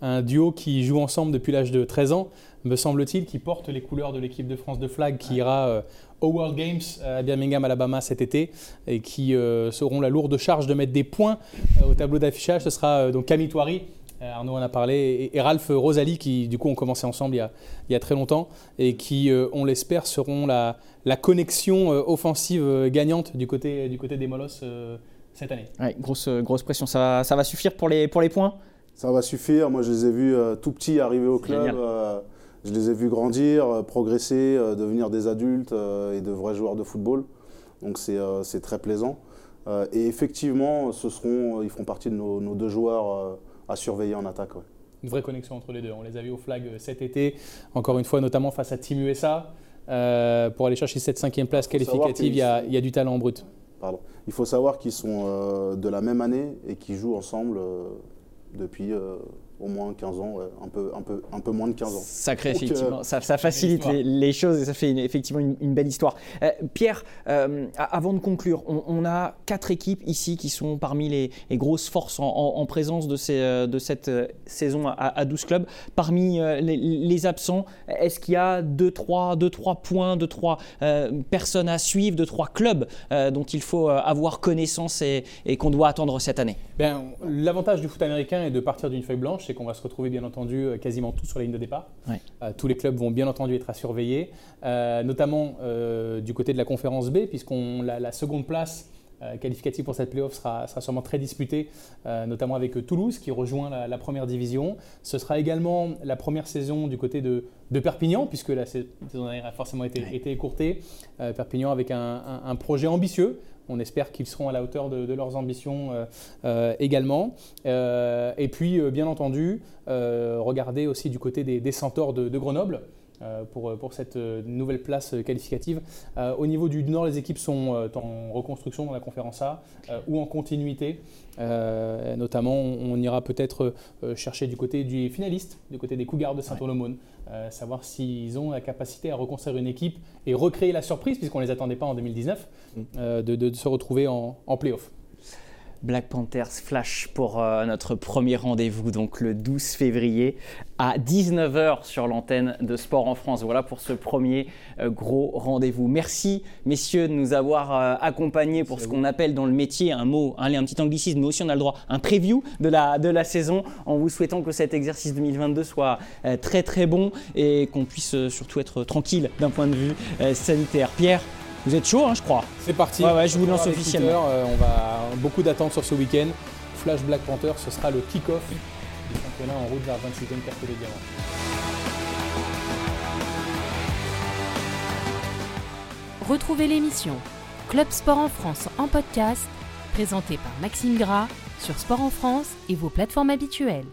Un duo qui joue ensemble depuis l'âge de 13 ans, me semble-t-il, qui porte les couleurs de l'équipe de France de flag qui ira aux World Games à Birmingham, Alabama cet été et qui euh, seront la lourde charge de mettre des points euh, au tableau d'affichage. Ce sera euh, donc Camille Toiri, Arnaud en a parlé, et, Ralph Rosalie qui du coup ont commencé ensemble il y a, il y a très longtemps et qui, on l'espère, seront la, la connexion offensive gagnante du côté, du côté des Molosses cette année. Ouais, grosse, grosse pression. Ça, ça va suffire pour les, pour les points? Ça va suffire. Moi, je les ai vus tout petits arriver au club. Je les ai vus grandir, euh, progresser, euh, devenir des adultes euh, et de vrais joueurs de football. Donc c'est très plaisant. et effectivement, ce seront, ils feront partie de nos, deux joueurs à surveiller en attaque. Une vraie connexion entre les deux. On les a vus au flag cet été, encore une fois, notamment face à Team USA. Pour aller chercher cette cinquième place qualificative, il y, a, il y, a, du talent en brut. Pardon. Il faut savoir qu'ils sont de la même année et qu'ils jouent ensemble depuis au moins 15 ans, un, peu, un, peu, un peu moins de 15 ans. Sacré, effectivement. Euh, ça, facilite les, choses et ça fait effectivement une, belle histoire. Euh, Pierre, euh, avant de conclure, on, a quatre équipes ici qui sont parmi les, grosses forces en, présence de, ces, de, cette saison à, 12 clubs. Parmi les, absents, est-ce qu'il y a 2-3 deux, trois, points, 2-3 personnes à suivre, 2-3 clubs dont il faut avoir connaissance et, et qu'on doit attendre cette année? Ben, L'avantage du foot américain est de partir d'une feuille blanche qu'on va se retrouver bien entendu euh, quasiment tous sur la ligne de départ. Euh, tous les clubs vont bien entendu être à surveiller, euh, notamment du côté de la conférence B, puisqu'on la, la, seconde place qualificative pour cette playoff sera, sera sûrement très disputée, notamment avec Toulouse qui rejoint la, première division. Ce sera également la première saison du côté de, de Perpignan, puisque la saison dernière a forcément été, été écourtée. Perpignan avec un, un projet ambitieux on espère qu'ils seront à la hauteur de, leurs ambitions euh, euh, également. Euh, et puis, bien entendu, regarder aussi du côté des, centaures de, Grenoble. Pour, pour, cette nouvelle place qualificative. au niveau du Nord, les équipes sont en reconstruction dans la conférence A ou en continuité. notamment, on, ira peut-être chercher du côté du finaliste, du côté des Cougars de Saint-Olomone, euh, savoir s'ils ont la capacité à reconstruire une équipe et recréer la surprise, puisqu'on ne les attendait pas en 2019, mm. euh, de, se retrouver en, en play-off. Black Panthers Flash pour euh, notre premier rendez-vous, donc le 12 février à 19h sur l'antenne de Sport en France. Voilà pour ce premier euh, gros rendez-vous. Merci messieurs de nous avoir euh, accompagnés pour ce qu'on appelle dans le métier un mot, un, un, petit anglicisme, mais aussi on a le droit, un preview de la, de la saison en vous souhaitant que cet exercice 2022 soit très très bon et qu'on puisse surtout être tranquille d'un point de vue sanitaire. Pierre, vous êtes chaud, hein, je crois. C'est parti. Je vous lance officiellement. Euh, on va beaucoup d'attentes sur ce week-end. Flash Black Panther, ce sera le kick-off du championnat en route vers 28e carte de diamant. Retrouvez l'émission Club Sport en France en podcast, présentée par Maxime Gras sur Sport en France et vos plateformes habituelles.